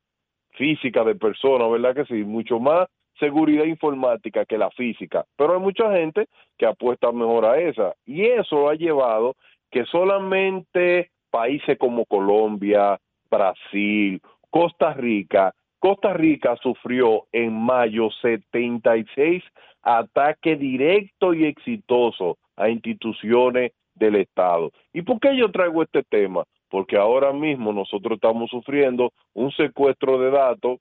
física de personas, ¿verdad que sí? Mucho más seguridad informática que la física. Pero hay mucha gente que apuesta mejor a esa. Y eso ha llevado que solamente países como Colombia, Brasil, Costa Rica, Costa Rica sufrió en mayo 76 ataques directos y exitosos a instituciones del Estado. ¿Y por qué yo traigo este tema? Porque ahora mismo nosotros estamos sufriendo un secuestro de datos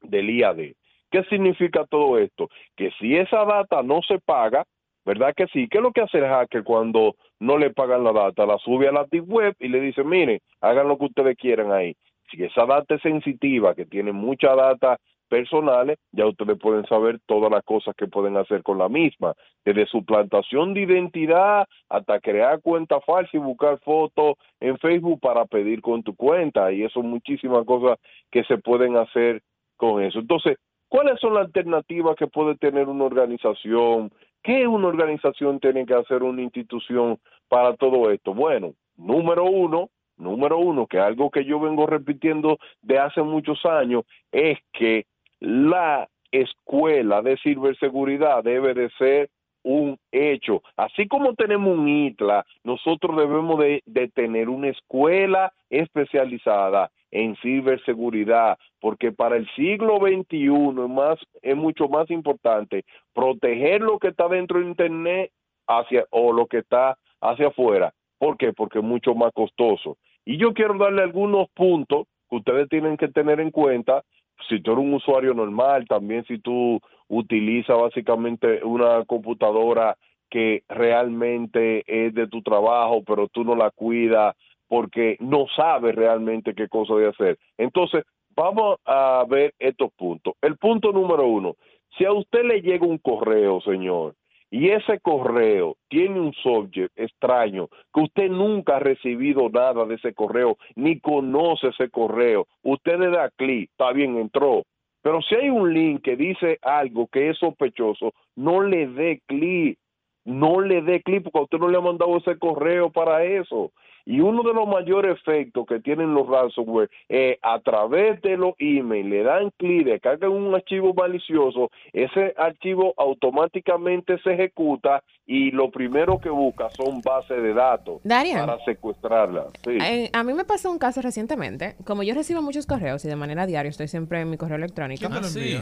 del IAD. ¿Qué significa todo esto? Que si esa data no se paga, ¿verdad que sí? ¿Qué es lo que hace el hacker cuando no le pagan la data? La sube a la deep web y le dice, miren, hagan lo que ustedes quieran ahí. Si esa data es sensitiva, que tiene mucha data personales, ya ustedes pueden saber todas las cosas que pueden hacer con la misma, desde suplantación de identidad hasta crear cuenta falsa y buscar fotos en Facebook para pedir con tu cuenta y eso muchísimas cosas que se pueden hacer con eso. Entonces, ¿cuáles son las alternativas que puede tener una organización? ¿Qué una organización tiene que hacer una institución para todo esto? Bueno, número uno, número uno, que algo que yo vengo repitiendo de hace muchos años, es que la escuela de ciberseguridad debe de ser un hecho. Así como tenemos un ITLA, nosotros debemos de, tener una escuela especializada en ciberseguridad, porque para el siglo XXI es, más, es mucho más importante proteger lo que está dentro de Internet hacia, o lo que está hacia afuera. ¿Por qué? Porque es mucho más costoso. Y yo quiero darle algunos puntos que ustedes tienen que tener en cuenta si tú eres un usuario normal, también si tú utilizas básicamente una computadora que realmente es de tu trabajo, pero tú no la cuidas porque no sabe realmente qué cosa de hacer. Entonces, vamos a ver estos puntos. El punto número uno, si a usted le llega un correo, señor, y ese correo tiene un subject extraño, que usted nunca ha recibido nada de ese correo, ni conoce ese correo, usted le da clic, está bien, entró. Pero si hay un link que dice algo que es sospechoso, no le dé clic, no le dé clic porque usted no le ha mandado ese correo para eso. Y uno de los mayores efectos que tienen los ransomware es a través de los emails, le dan clic, descargan un archivo malicioso, ese archivo automáticamente se ejecuta y lo primero que busca son bases de datos Darian. para secuestrarla. Sí. Eh, a mí me pasó un caso recientemente. Como yo recibo muchos correos y de manera diaria estoy siempre en mi correo electrónico. Ah, sí.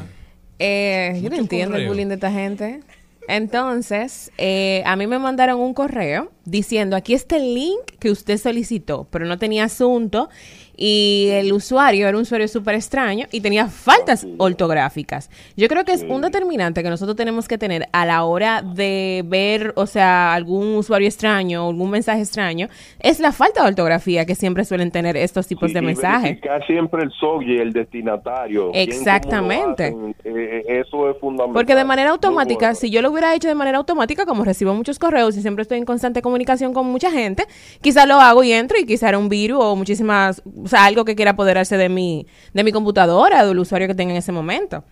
Eh, yo no entiendo el bullying de esta gente. Entonces, eh, a mí me mandaron un correo diciendo, aquí está el link que usted solicitó, pero no tenía asunto y el usuario era un usuario súper extraño y tenía faltas ortográficas. Yo creo que es un determinante que nosotros tenemos que tener a la hora de ver, o sea, algún usuario extraño o algún mensaje extraño, es la falta de ortografía que siempre suelen tener estos tipos Sí, de mensajes. siempre el subject, el destinatario. Exactamente. eh, eso es fundamental. Porque de manera automática, bueno. si yo lo hubiera hecho de manera automática, como recibo muchos correos y siempre estoy en constante comunicación con mucha gente, quizá lo hago y entro y quizá era un virus o muchísimas, o sea, algo que quiera apoderarse de mi, de mi computadora del usuario que tenga en ese momento.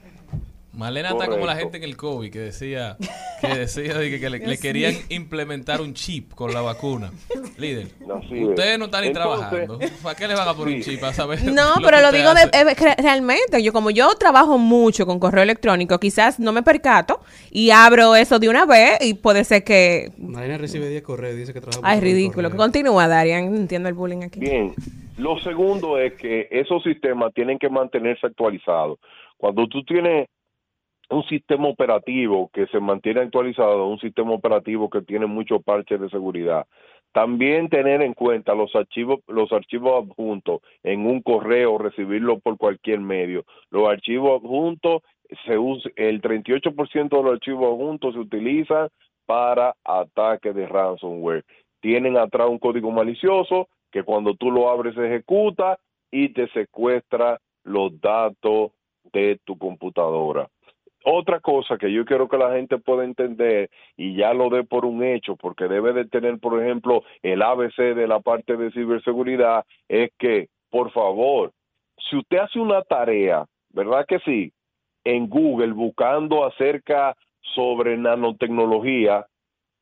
Malena está como la gente en el COVID que decía que decía de que, que le, le querían implementar un chip con la vacuna. Líder, Así es. ustedes no están ni Entonces- trabajando. ¿Para qué le van a poner un chip? A saber No, lo pero lo digo de, eh, realmente. Yo como yo trabajo mucho con correo electrónico, quizás no me percato y abro eso de una vez y puede ser que... Marina recibe 10 correos y dice que trabaja Ay, el ridículo. correo. Continúa, Darian. Entiendo el bullying aquí. Bien. Lo segundo es que esos sistemas tienen que mantenerse actualizados. Cuando tú tienes un sistema operativo que se mantiene actualizado, un sistema operativo que tiene muchos parches de seguridad, también tener en cuenta los archivos, los archivos adjuntos en un correo, recibirlo por cualquier medio. Los archivos adjuntos se usa, el 38% de los archivos adjuntos se utilizan para ataques de ransomware. Tienen atrás un código malicioso que cuando tú lo abres se ejecuta y te secuestra los datos de tu computadora. Otra cosa que yo quiero que la gente pueda entender y ya lo dé por un hecho, porque debe de tener, por ejemplo, el ABC de la parte de ciberseguridad, es que, por favor, si usted hace una tarea, ¿verdad que sí? En Google buscando acerca sobre nanotecnología,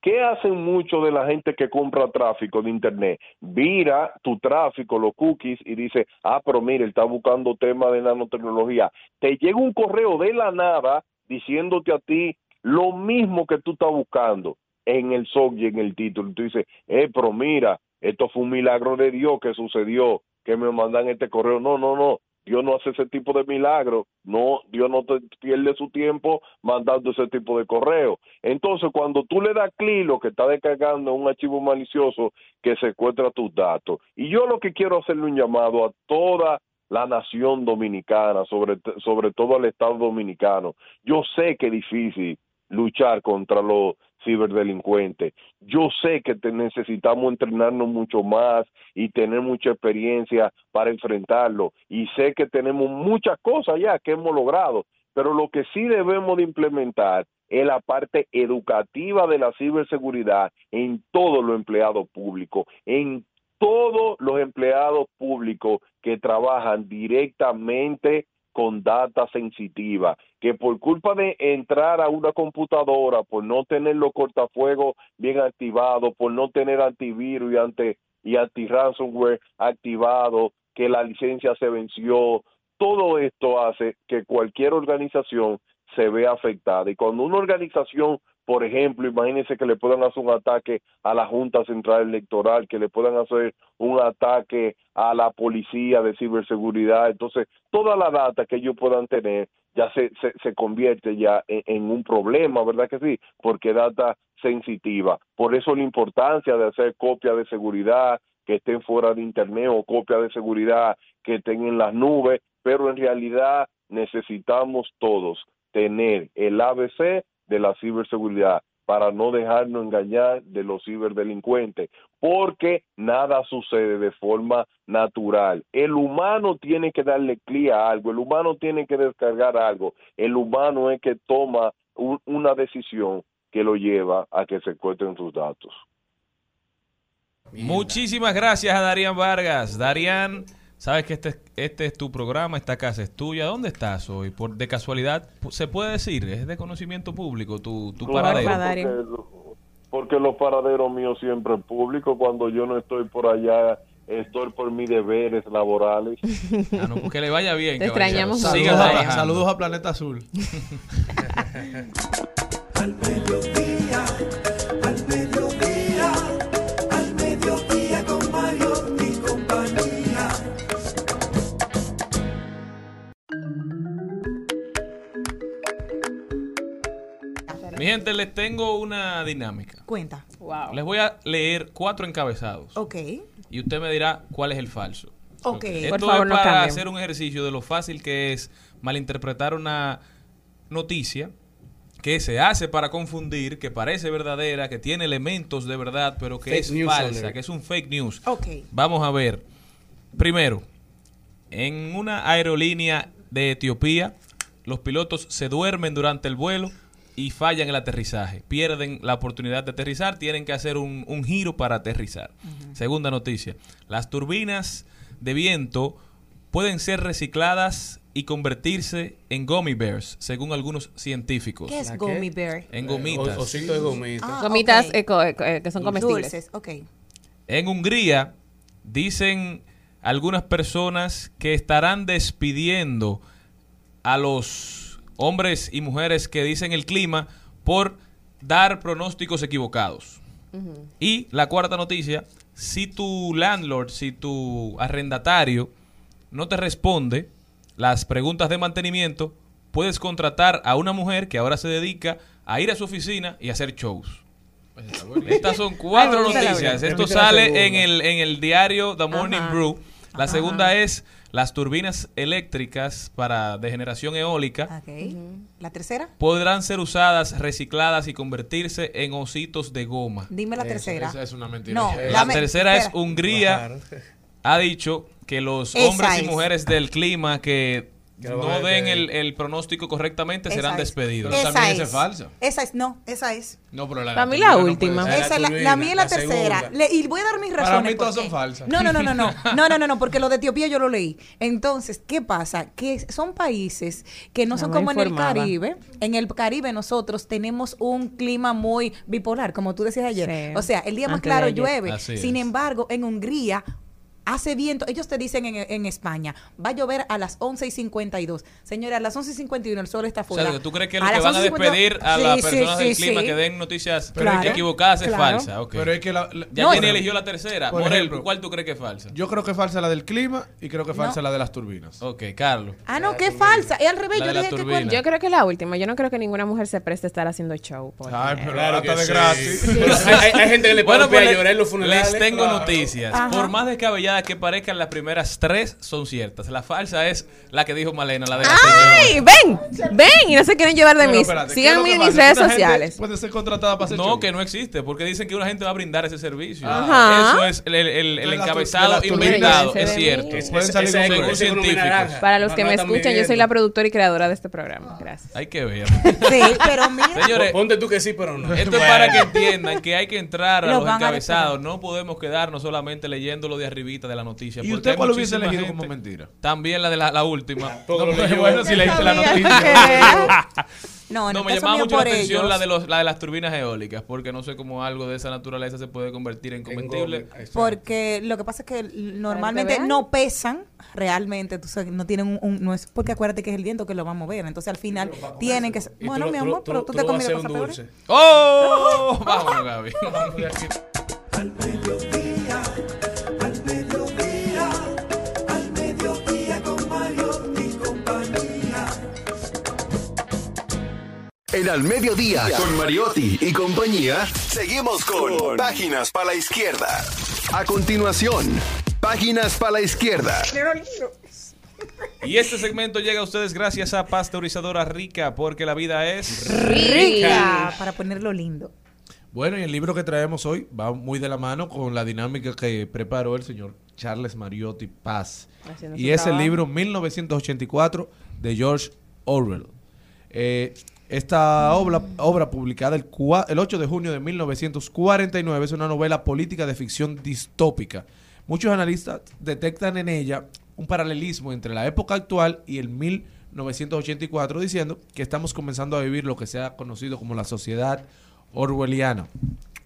¿Qué hacen mucho de la gente que compra tráfico de Internet? Vira tu tráfico, los cookies, y dice, ah, pero mire, está buscando temas de nanotecnología. Te llega un correo de la nada diciéndote a ti lo mismo que tú estás buscando en el subject, en el título. Y tú dices, eh, pero mira, esto fue un milagro de Dios que sucedió, que me mandan este correo. No, no, no. Dios no hace ese tipo de milagro, no, Dios no te pierde su tiempo mandando ese tipo de correo. Entonces, cuando tú le das clic, lo que está descargando es un archivo malicioso que secuestra tus datos. Y yo lo que quiero hacerle un llamado a toda la nación dominicana, sobre, sobre todo al Estado dominicano. Yo sé que es difícil luchar contra los ciberdelincuentes. Yo sé que necesitamos entrenarnos mucho más y tener mucha experiencia para enfrentarlo. Y sé que tenemos muchas cosas ya que hemos logrado, pero lo que sí debemos de implementar es la parte educativa de la ciberseguridad en todos los empleados públicos, en todos los empleados públicos que trabajan directamente con data sensitiva, que por culpa de entrar a una computadora, por no tener los cortafuegos bien activados, por no tener antivirus y anti y anti-ransomware activado, que la licencia se venció, todo esto hace que cualquier organización se vea afectada. Y cuando una organización, por ejemplo, imagínense que le puedan hacer un ataque a la Junta Central Electoral, que le puedan hacer un ataque a la policía de ciberseguridad, entonces toda la data que ellos puedan tener ya se, se, se convierte ya en, en un problema, ¿verdad que sí? Porque data sensitiva. Por eso la importancia de hacer copias de seguridad que estén fuera de internet o copias de seguridad que estén en las nubes, pero en realidad necesitamos todos tener el ABC de la ciberseguridad para no dejarnos engañar de los ciberdelincuentes, porque nada sucede de forma natural. El humano tiene que darle clic a algo, el humano tiene que descargar algo, el humano es que toma un- una decisión que lo lleva a que se encuentren sus datos. Muchísimas gracias a Darían Vargas. Darían, sabes que este, este es tu programa, esta casa es tuya. ¿Dónde estás hoy? Por, de casualidad, se puede decir, es de conocimiento público tu, tu Claro, paradero. porque, lo- porque los paraderos míos siempre en público, cuando yo no estoy por allá, estoy por mis deberes laborales. Ah, no, pues que le vaya bien. Te caballero. extrañamos Saludos a, saludos a Planeta Azul. Al Mi gente, les tengo una dinámica. Cuenta. Wow. Les voy a leer cuatro encabezados. Ok. Y usted me dirá cuál es el falso. Ok. Esto Por favor, es para hacer un ejercicio de lo fácil que es malinterpretar una noticia que se hace para confundir, que parece verdadera, que tiene elementos de verdad, pero que Fake es falsa, alert. que es un fake news. Ok. Vamos a ver. Primero, en una aerolínea de Etiopía, los pilotos se duermen durante el vuelo y fallan el aterrizaje. Pierden la oportunidad de aterrizar, tienen que hacer un, un giro para aterrizar. Segunda noticia, las turbinas de viento pueden ser recicladas y convertirse en gummy bears, según algunos científicos. ¿Qué es ¿La gummy bear? En gomitas. O- osito de gomita. Ah, Gomitas eco- eco- eh, que son comestibles. Dulces, ok. En Hungría dicen algunas personas que estarán despidiendo a los hombres y mujeres que dicen el clima por dar pronósticos equivocados. Y la cuarta noticia, si tu landlord, si tu arrendatario no te responde las preguntas de mantenimiento, puedes contratar a una mujer que ahora se dedica a ir a su oficina y hacer shows. Estas son cuatro noticias. Esto sale en el, en el diario The Morning Ajá. Brew. La segunda es las turbinas eléctricas para de generación eólica Ok. ¿La tercera? podrán ser usadas, recicladas y convertirse en ositos de goma. Dime la tercera. Esa es una mentira. No, Eh, La tercera es. Hungría ha dicho que los Esa hombres y es. mujeres del clima que no den el, el pronóstico correctamente Esa serán es. despedidos. Esa también es. esa es falsa. Esa es, no, esa es. No, pero la Para mí la no última. Esa es la, turbina, la mía es la, la tercera. Le- y voy a dar mis Para razones. mí todas son falsas. No, no, no, no, no. No, no, no, no, porque lo de Etiopía yo lo leí. Entonces, ¿qué pasa? Que son países que no No son como en el. Caribe. En el Caribe nosotros tenemos un clima muy bipolar, como tú decías ayer. Sí. O sea, el día más Antes claro llueve. Así Sin es. embargo, en Hungría hace viento. Ellos te dicen en, en España, va a llover a las 11 y 52. Señora, a las 11 y 51 el sol está O fuera. sea, ¿tú crees que A lo que van a 11 y 52 despedir a las sí, personas sí, del clima sí. que den noticias Claro, equivocadas es claro. falsa? ok. Pero es que la, la- ya No, es- eligió la tercera. Por Morel, ejemplo, ¿cuál tú crees que es falsa? yo creo que es falsa la del clima y creo que es falsa No. la de las turbinas. Ok, Carlos. Ah, no, qué falsa. Es al revés. Yo de dije que Yo creo que es la última. Yo no creo que ninguna mujer se preste a estar haciendo show. por Ay, pero hasta de sí. gratis. Hay, gente que le pues a le- llorar en los funerales. les tengo Claro. noticias. Por más que parezcan, las primeras tres son ciertas. La falsa es la que dijo Malena, la de la ¡Ay! señora. ¡Ven! ¡Ven! Y no se quieren llevar de mí. espérate, ¿qué es Síganme en mis redes sociales. Puede ser contratada para hacer No, show. que no existe, porque dicen que una gente va a brindar ese servicio. Ajá. Eso es el, encabezado inventado, es cierto. Color. ese con una Científicos. Para los que me escuchan, yo soy la productora y creadora de este programa. Gracias. Hay que ver. Sí, pero mira. Señores, Ponte tú que sí, pero no. Esto es para que entiendan que hay que entrar a Los encabezados. No podemos quedarnos solamente leyendo lo de arribita de la noticia. ¿Y porque usted cuál hubiese elegido gente- como mentira? También la de la, la última. Todo lo No, leyó. bueno, si leíste la noticia. No, No, me caso llamaba mucho la atención la de, los, la de las turbinas eólicas, porque no sé cómo algo de esa naturaleza se puede convertir en comestible. Porque lo que pasa es que normalmente no pesan realmente, tú sabes, no tienen un, un- no es porque acuérdate que es el viento que lo va a mover, entonces al final tienen que tú bueno, lo- mi lo- amor, tú pero lo- tú tú te lo un cosas peores. dulce. ¡Oh! Vámonos, Gaby. Al En Al Mediodía, con Mariotti y compañía, seguimos con Páginas para la Izquierda. A continuación, Páginas para la Izquierda. Y este segmento llega a ustedes gracias a Pasteurizadora Rica, porque la vida es... Rica, para ponerlo lindo. Bueno, y el libro que traemos hoy va muy de la mano con la dinámica que preparó el señor Charles Mariotti Paz. Haciendo Y es el libro 1984 de George Orwell. Eh, esta obra, obra publicada el, cua- el 8 de junio de 1949 es una novela política de ficción distópica. Muchos analistas detectan en ella un paralelismo entre la época actual y el 1984, diciendo que estamos comenzando a vivir lo que se ha conocido como la sociedad orwelliana.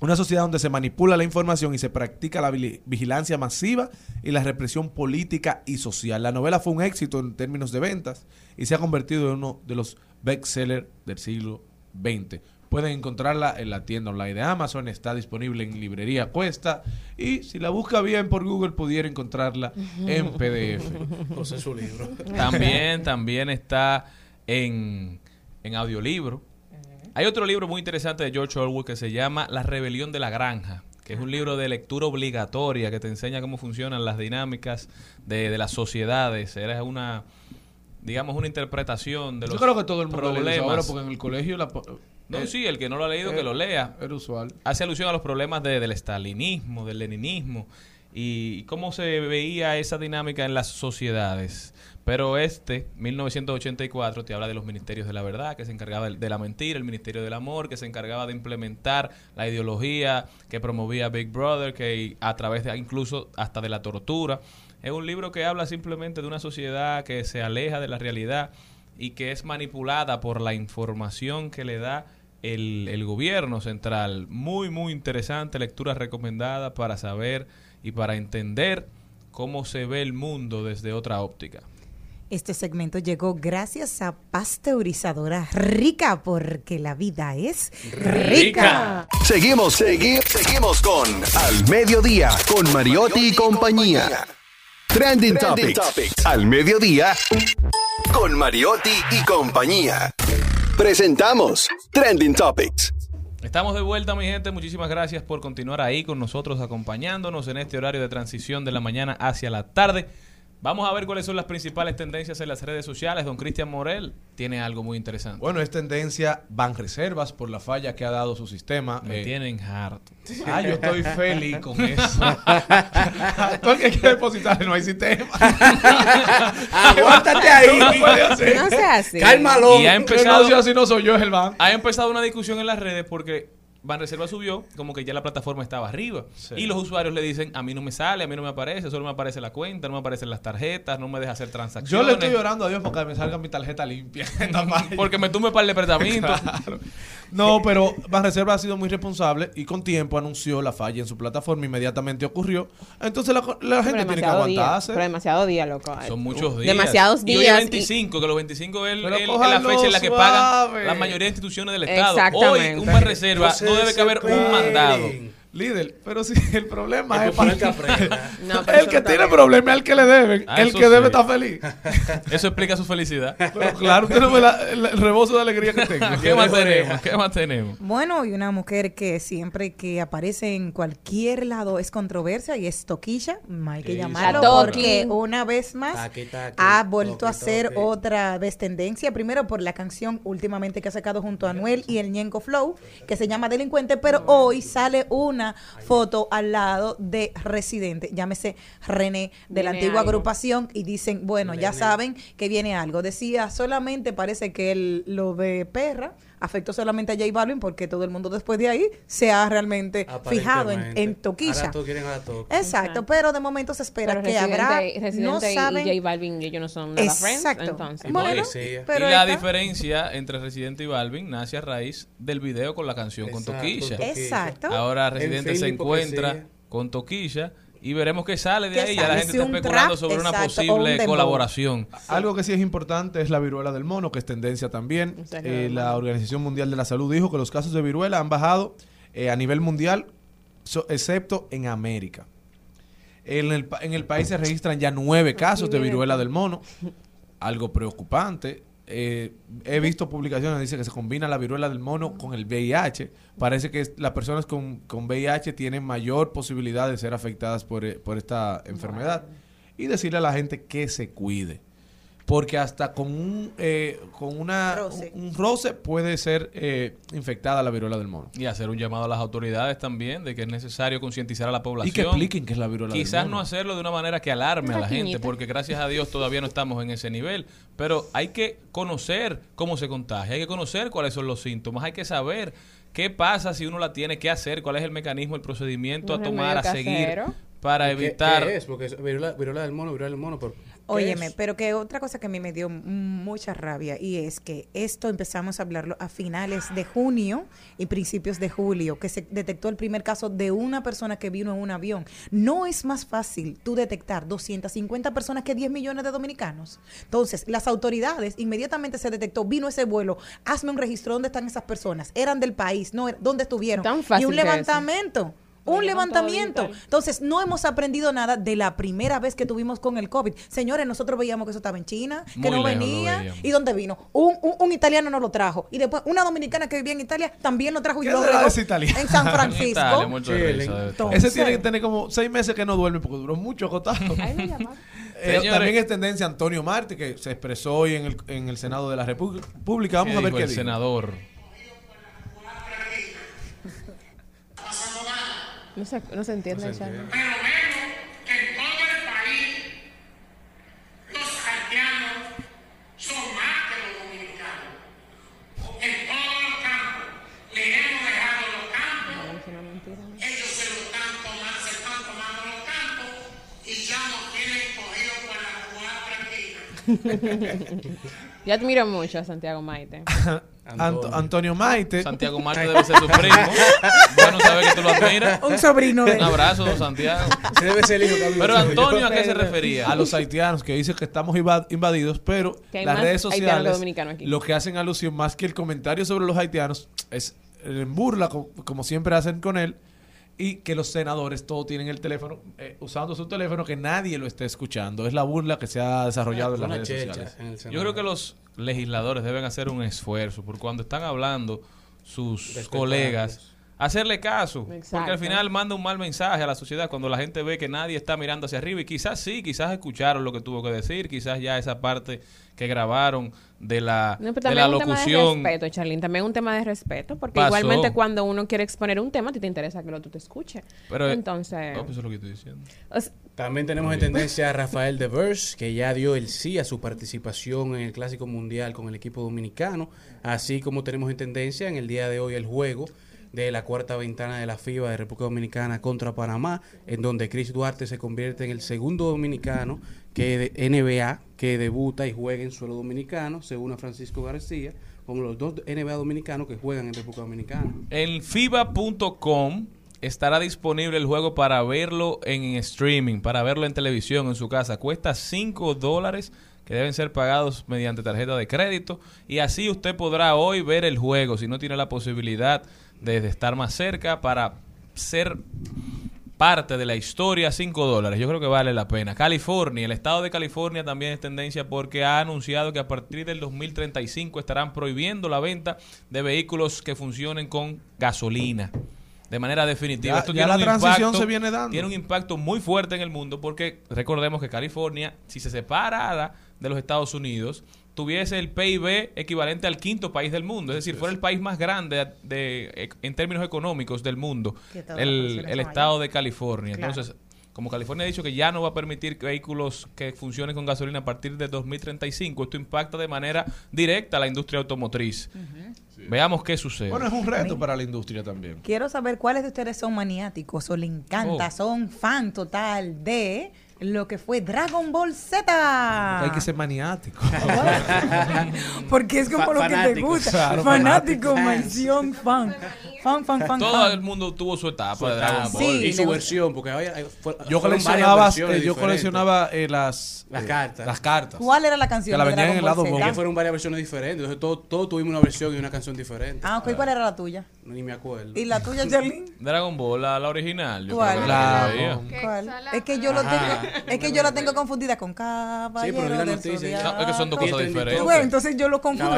Una sociedad donde se manipula la información y se practica la vigilancia masiva y la represión política y social. La novela fue un éxito en términos de ventas y se ha convertido en uno de los bestsellers del siglo XX. Pueden encontrarla en la tienda online de Amazon, está disponible en librería Cuesta y si la busca bien por Google pudiera encontrarla en PDF. José su libro. También, también está en, en audiolibro. Hay otro libro muy interesante de George Orwell que se llama La rebelión de la granja, que es un libro de lectura obligatoria que te enseña cómo funcionan las dinámicas de, de las sociedades. Era una, digamos, una interpretación de los Yo creo que todo el mundo problemas. ahora porque en el colegio la... No, eh, sí, el que no lo ha leído, que lo lea. Era usual. Hace alusión a los problemas de- del estalinismo, del leninismo y cómo se veía esa dinámica en las sociedades. Pero este, 1984, te habla de los ministerios de la verdad, que se encargaba de la mentira, el ministerio del amor, que se encargaba de implementar la ideología que promovía Big Brother, que a través de incluso hasta de la tortura. Es un libro que habla simplemente de una sociedad que se aleja de la realidad y que es manipulada por la información que le da el, el gobierno central. Muy, muy interesante, lectura recomendada para saber y para entender cómo se ve el mundo desde otra óptica. Este segmento llegó gracias a Pasteurizadora Rica, porque la vida es rica. Seguimos, seguimos, seguimos con Al Mediodía, con Mariotti y compañía. Trending, Topics. Al Mediodía, con Mariotti y compañía. Presentamos Trending Topics. Estamos de vuelta, mi gente. Muchísimas gracias por continuar ahí con nosotros, acompañándonos en este horario de transición de la mañana hacia la tarde. Vamos a ver cuáles son las principales tendencias en las redes sociales. Don Cristian Morel tiene algo muy interesante. Bueno, es tendencia Banreservas por la falla que ha dado su sistema. Me Eh, tienen harto. Ah, yo estoy feliz con eso. Todo el que quiere depositar no hay sistema. Aguántate ahí. No. No sea así. Cálmalo. Y ha empezado, no sea así, no soy yo, es el banco. ha empezado una discusión en las redes porque Banreserva subió como que ya la plataforma estaba arriba. Y los usuarios le dicen, a mí no me sale, a mí no me aparece, solo me aparece la cuenta, no me aparecen las tarjetas, no me deja hacer Yo transacciones. le estoy llorando a Dios porque me salga mi tarjeta limpia. Porque me tumbe para el departamento. Claro. No, pero Banreserva ha sido muy responsable y con tiempo anunció la falla en su plataforma. Inmediatamente ocurrió. Entonces la, la gente tiene que día, aguantarse. pero demasiado día, loco. Son muchos días. Demasiados Y hoy es días. 25, que los 25 es, el- Pero el- es la fecha en la que suave. pagan la mayoría de instituciones del Estado. Hoy, Exactamente. un Banreserva, debe caber un mandado. Líder, pero si el problema El es para que. No, el que está tiene bien. problema es el que le deben. Ah, el que debe estar feliz. Eso explica su felicidad. Pero claro, usted no ve la- el, el rebozo de alegría que tengo. ¿Qué más tenemos? ¿Qué más tenemos? Bueno, y una mujer que siempre que aparece en cualquier lado es controversia y es Toquilla, no hay que ¿Qué hizo llamarlo porque una vez más Taqui, taqui, ha vuelto a ser otra vez tendencia, primero por la canción últimamente que ha sacado junto a Anuel y el Ñengo Flow, que se llama Delincuente, pero hoy sale una foto al lado de Residente, llámese René, de la antigua algo. agrupación, y dicen, bueno, ya saben que viene algo. Decía, solamente parece que el, lo de Perra afectó solamente a J Balvin porque todo el mundo después de ahí se ha realmente fijado en, en Toquilla. Ahora todos quieren a la Toqui. Exacto, Exacto. pero de momento se espera Pero que habrá, Residente, no saben, y J Balvin, ellos no son nada friends, exacto. entonces. Bueno, No, sí. pero y la esta- diferencia entre Residente y Balvin nace a raíz del video con la canción con Exacto, Toquilla. Toquilla. Exacto. Ahora En Residente fin, se encuentra con Toquilla y veremos qué sale de ¿Qué ahí. Ya la gente Si está especulando sobre una exacto, posible colaboración. Algo que sí es importante es la viruela del mono, que es tendencia también. Eh, la. Organización Mundial de la Salud dijo que los casos de viruela han bajado eh, a nivel mundial, so- excepto en América. En el, pa- en el país se registran ya nueve casos de viruela del mono, algo preocupante. Eh, he visto publicaciones que dicen que se combina la viruela del mono con el VIH. Parece que las personas con, con VIH tienen mayor posibilidad de ser afectadas por, eh, por esta enfermedad. Y decirle a la gente que se cuide. Porque hasta con un eh, con una Roce. un, un roce puede ser eh, infectada la viruela del mono. Y hacer un llamado a las autoridades también de que es necesario concientizar a la población. Y que expliquen qué es la viruela Quizás del mono. no hacerlo de una manera que alarme a la gente, porque gracias a Dios todavía no estamos en ese nivel. Pero hay que conocer cómo se contagia, hay que conocer cuáles son los síntomas, hay que saber qué pasa si uno la tiene, qué hacer, cuál es el mecanismo, el procedimiento Un a tomar, a seguir casero. para ¿Qué- evitar. ¿Qué es? Porque es viruela, viruela del mono, viruela del mono. Pero, ¿qué Óyeme, es? pero que otra cosa que a mí me dio mucha rabia y es que esto empezamos a hablarlo a finales de junio y principios de julio, que se detectó el primer caso de una persona que vino en un avión. No es más fácil tú detectar 250 personas que 10 millones de dominicanos. Entonces, las autoridades inmediatamente se detectó, vino ese vuelo, hazme un registro, ¿dónde están esas personas? Eran del país, no, er- ¿dónde estuvieron? Tan y fácil un que es. Un levantamiento. Entonces, no hemos aprendido nada de la primera vez que tuvimos con el COVID. Señores, nosotros veíamos que eso estaba en China, que Muy no lejos venía. ¿Y dónde vino? Un, un, un italiano nos lo trajo. Y después una dominicana que vivía en Italia también lo trajo y ¿Qué lo será regó ese italiano? en San En Francisco. Italia, Chile. Entonces- Ese tiene que tener como seis meses que no duerme porque duró mucho acotado. Eh, Señores. también es tendencia Antonio Marte, que se expresó hoy en el, en el Senado de la República. Vamos ¿Qué a ver dijo qué el dijo. senador. No se, no se entiende, Charlie. Pero vemos que en todo el país los haitianos son más que los dominicanos. En todos los campos le hemos dejado los campos, una mentira. ellos se lo están tomando, se están tomando los campos y ya nos tienen cogidos por las cuatro esquinas. Yo admiro mucho a Santiago Maite. Anto- Antonio Maite. Santiago Marte debe ser su primo. bueno saber que tú lo admiras. Un sobrino de Un abrazo, don Santiago. Ese debe ser el hijo Carlos. Pero Antonio, ¿a qué se refería? a los haitianos que dicen que estamos inva- invadidos, pero las redes sociales aquí. lo que hacen alusión más que el comentario sobre los haitianos es en burla, co- como, siempre hacen con él, y que los senadores todos tienen el teléfono, eh, usando su teléfono, que nadie lo esté escuchando. Es la burla que se ha desarrollado en las redes sociales. Yo creo que los legisladores deben hacer un esfuerzo por cuando están hablando sus colegas, hacerle caso. Porque al final manda un mal mensaje a la sociedad cuando la gente ve que nadie está mirando hacia arriba. Y quizás sí, quizás escucharon lo que tuvo que decir, quizás ya esa parte que grabaron de la, No, pero de la es un tema de locución. respeto, Charlene. También es un tema de respeto, porque Pasó. igualmente cuando uno quiere exponer un tema, a ti te interesa que el otro te escuche. Pero, eh, Entonces, oh, pues eso es lo que estoy diciendo. o sea, También tenemos en tendencia a Rafael Devers, que ya dio el sí a su participación en el Clásico Mundial con el equipo dominicano. Así como tenemos en tendencia en el día de hoy el juego de la cuarta ventana de la FIBA de República Dominicana contra Panamá, en donde Chris Duarte se convierte en el segundo dominicano que de NBA que debuta y juega en suelo dominicano, según a Francisco García, como los dos NBA dominicanos que juegan en República Dominicana. En FIBA.com estará disponible el juego para verlo en streaming, para verlo en televisión en su casa. Cuesta 5 dólares que deben ser pagados mediante tarjeta de crédito y así usted podrá hoy ver el juego si no tiene la posibilidad de, de estar más cerca para ser parte de la historia 5 dólares. Yo creo que vale la pena. California, el estado de California también es tendencia porque ha anunciado que a partir del 2035 estarán prohibiendo la venta de vehículos que funcionen con gasolina. De manera definitiva. Ya- Esto ya tiene la un transición impacto- se viene dando. Tiene un impacto muy fuerte en el mundo porque recordemos que California, si se separara de los Estados Unidos, tuviese el PIB equivalente al quinto país del mundo. Es decir, fuera el país más grande de, en términos económicos del mundo, el, el estado de California. Claro. Entonces, como California ha dicho que ya no va a permitir vehículos que funcionen con gasolina a partir de 2035, esto impacta de manera directa a la industria automotriz. Veamos qué sucede. Bueno, es un reto para la industria también. Quiero saber cuáles de ustedes son maniáticos o le encanta, Oh. son fan total de lo que fue Dragon Ball Z. Hay que ser maniático. Porque es como Fa- lo que te gusta. Claro, fanático, fanático. mansión, fan. Fan, fan, fan. Todo fan. el mundo tuvo su etapa Su de Dragon Ball. Sí, y su versión, porque fue- Yo varias coleccionaba, eh, yo coleccionaba eh, las Las eh, cartas. Las cartas. ¿Cuál era la canción Que la vendían en el lado? Que fueron varias versiones diferentes. Entonces todos todo tuvimos una versión y una canción diferente. Ah, ok, ¿cuál era la tuya? Ni me acuerdo. ¿Y la tuya, Charlene? Dragon Ball, la, la original. yo ¿Cuál? Es que yo lo tengo, es que yo la tengo confundida con Caballero Sí, pero del. Zodiaco. No, es que son dos cosas diferentes. Bueno, entonces yo lo confundo.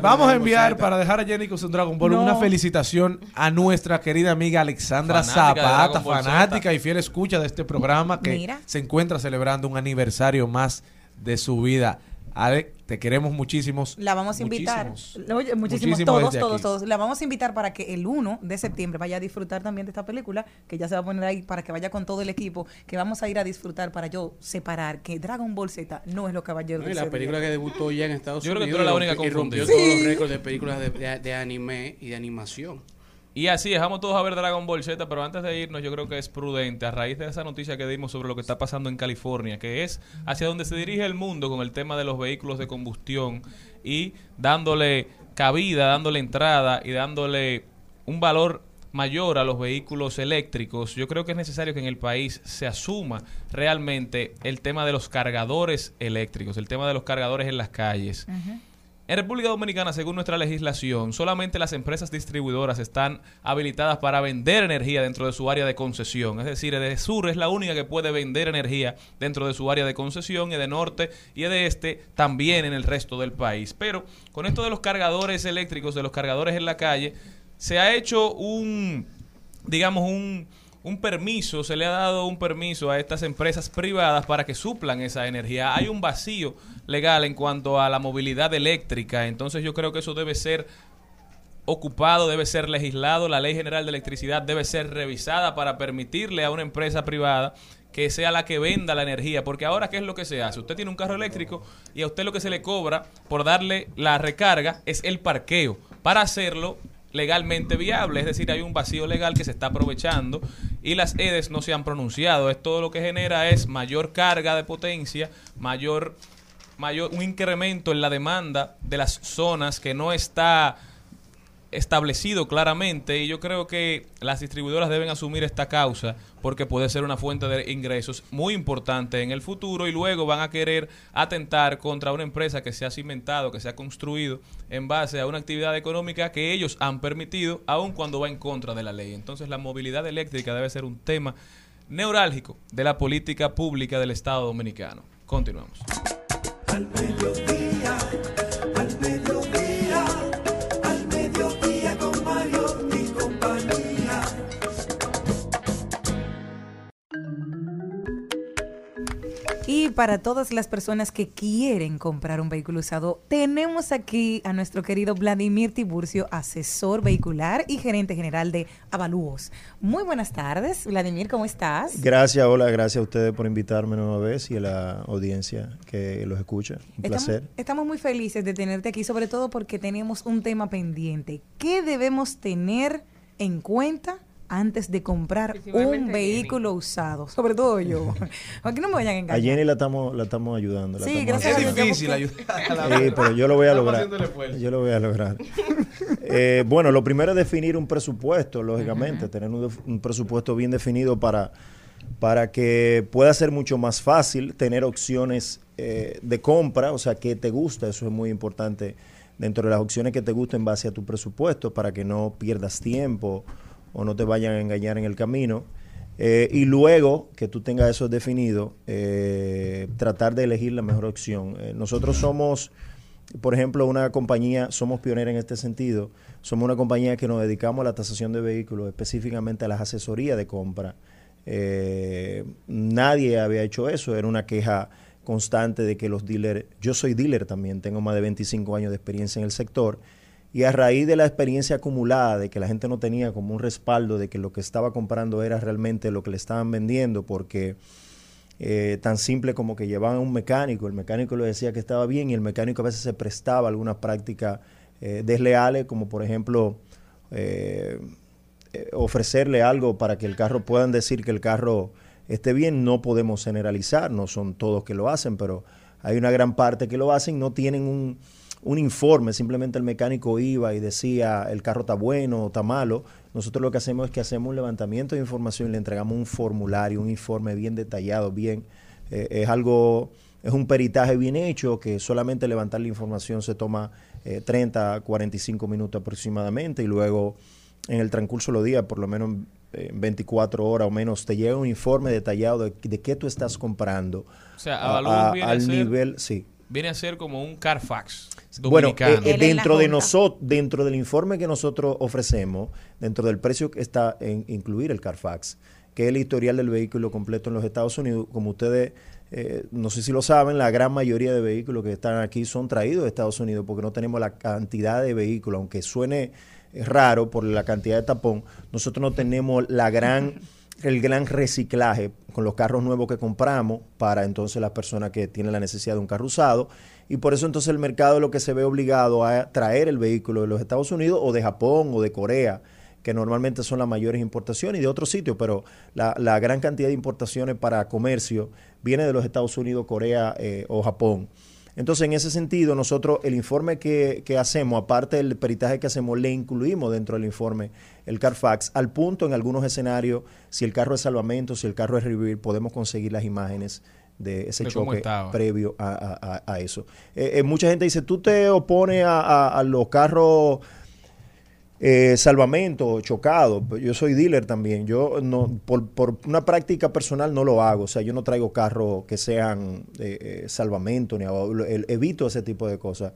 Vamos a enviar para dejar a Jenny con su Dragon Ball una felicitación a nuestra querida amiga Alexandra Fanática Zapata, fanática y fiel escucha de este programa que Mira. se encuentra celebrando un aniversario más de su vida. Ale, te queremos muchísimos. La vamos a invitar. muchísimos. Oye, muchísimos, Muchísimos todos, todos, aquí. todos. La vamos a invitar para que el 1 de septiembre vaya a disfrutar también de esta película, que ya se va a poner ahí para que vaya con todo el equipo, que vamos a ir a disfrutar para yo separar que Dragon Ball Z no es lo caballero No, y la película que debutó ya en Estados Yo creo que Unidos tú eres la única rompió- y rompió todos los récords de películas de, de- de anime y de animación. Y así, dejamos todos a ver Dragon Ball Z, pero antes de irnos yo creo que es prudente, a raíz de esa noticia que dimos sobre lo que está pasando en California, que es hacia donde se dirige el mundo con el tema de los vehículos de combustión y dándole cabida, dándole entrada y dándole un valor mayor a los vehículos eléctricos, yo creo que es necesario que en el país se asuma realmente el tema de los cargadores eléctricos, el tema de los cargadores en las calles. En República Dominicana, según nuestra legislación, solamente las empresas distribuidoras están habilitadas para vender energía dentro de su área de concesión. Es decir, Edesur es la única que puede vender energía dentro de su área de concesión, y de norte y de este también en el resto del país. Pero con esto de los cargadores eléctricos, de los cargadores en la calle, se ha hecho un, digamos, un, un permiso, se le ha dado un permiso a estas empresas privadas para que suplan esa energía. Hay un vacío legal en cuanto a la movilidad eléctrica, entonces yo creo que eso debe ser ocupado, debe ser legislado, la Ley General de Electricidad debe ser revisada para permitirle a una empresa privada que sea la que venda la energía, porque ahora qué es lo que se hace? Usted tiene un carro eléctrico y a usted lo que se le cobra por darle la recarga es el parqueo. Para hacerlo legalmente viable, es decir, hay un vacío legal que se está aprovechando y las EDES no se han pronunciado. Esto lo que genera es mayor carga de potencia, mayor mayor un incremento en la demanda de las zonas que no está establecido claramente y yo creo que las distribuidoras deben asumir esta causa porque puede ser una fuente de ingresos muy importante en el futuro y luego van a querer atentar contra una empresa que se ha cimentado, que se ha construido en base a una actividad económica que ellos han permitido aun cuando va en contra de la ley. Entonces la movilidad eléctrica debe ser un tema neurálgico de la política pública del Estado dominicano. Continuamos. Y para todas las personas que quieren comprar un vehículo usado, tenemos aquí a nuestro querido Vladimir Tiburcio, asesor vehicular y gerente general de Avalúos. Muy buenas tardes, Vladimir, ¿cómo estás? Gracias, hola, gracias a ustedes por invitarme nueva vez y a la audiencia que los escucha. Un Estamos, placer. estamos muy felices de tenerte aquí, sobre todo porque tenemos un tema pendiente. ¿Qué debemos tener en cuenta antes de comprar un vehículo usado? Sobre todo yo. Aquí no me vayan a A engañar. Jenny la estamos, la estamos ayudando. la Sí, estamos gracias a Es difícil ayudar a la Sí, pero yo lo voy a lograr. Yo lo voy a lograr. Eh, bueno, lo primero es definir un presupuesto, lógicamente, tener un presupuesto bien definido para, para que pueda ser mucho más fácil tener opciones eh, de compra, o sea, que te gusta, eso es muy importante dentro de las opciones que te gusten en base a tu presupuesto para que no pierdas tiempo o no te vayan a engañar en el camino. Eh, y luego que tú tengas eso definido, eh, tratar de elegir la mejor opción. Eh, nosotros somos, por ejemplo, una compañía, somos pioneros en este sentido, somos una compañía que nos dedicamos a la tasación de vehículos, específicamente a las asesorías de compra. Nadie había hecho eso, era una queja constante de que los dealers, yo soy dealer también, tengo más de 25 años de experiencia en el sector, y a raíz de la experiencia acumulada, de que la gente no tenía como un respaldo de que lo que estaba comprando era realmente lo que le estaban vendiendo, porque eh, tan simple como que llevaban a un mecánico, el mecánico le decía que estaba bien y el mecánico a veces se prestaba algunas prácticas eh, desleales, como por ejemplo eh, eh, ofrecerle algo para que el carro puedan decir que el carro esté bien. No podemos generalizar, no son todos que lo hacen, pero hay una gran parte que lo hacen, no tienen un, un informe, simplemente el mecánico iba y decía el carro está bueno o está malo. Nosotros lo que hacemos es que hacemos un levantamiento de información y le entregamos un formulario, un informe bien detallado, bien, eh, es algo, es un peritaje bien hecho que solamente levantar la información se toma eh, 30 a 45 minutos aproximadamente y luego en el transcurso de los días, por lo menos eh, 24 horas o menos, te llega un informe detallado de, de qué tú estás comprando. O sea, a- a- al nivel, sí. Viene a ser como un Carfax Bueno, dominicano. eh, eh, dentro de nosotros, dentro del informe que nosotros ofrecemos, dentro del precio que está en incluir el Carfax, que es el historial del vehículo completo en los Estados Unidos, como ustedes eh, no sé si lo saben, la gran mayoría de vehículos que están aquí son traídos de Estados Unidos porque no tenemos la cantidad de vehículos, aunque suene eh, raro por la cantidad de tapón, nosotros no tenemos la gran el gran reciclaje con los carros nuevos que compramos para entonces las personas que tienen la necesidad de un carro usado y por eso entonces el mercado es lo que se ve obligado a traer el vehículo de los Estados Unidos o de Japón o de Corea que normalmente son las mayores importaciones y de otros sitios, pero la, la gran cantidad de importaciones para comercio viene de los Estados Unidos, Corea eh, o Japón. Entonces, en ese sentido, nosotros el informe que, que, hacemos, aparte del peritaje que hacemos, le incluimos dentro del informe el Carfax, al punto en algunos escenarios, si el carro es salvamento, si el carro es revivir, podemos conseguir las imágenes de ese De choque previo a, a- eso. Eh, eh, mucha gente dice, tú te opones a- a los carros eh, salvamento, chocado. Yo soy dealer también. Yo no, por, por una práctica personal no lo hago. O sea, yo no traigo carros que sean eh, eh, salvamento, ni evito ese tipo de cosas.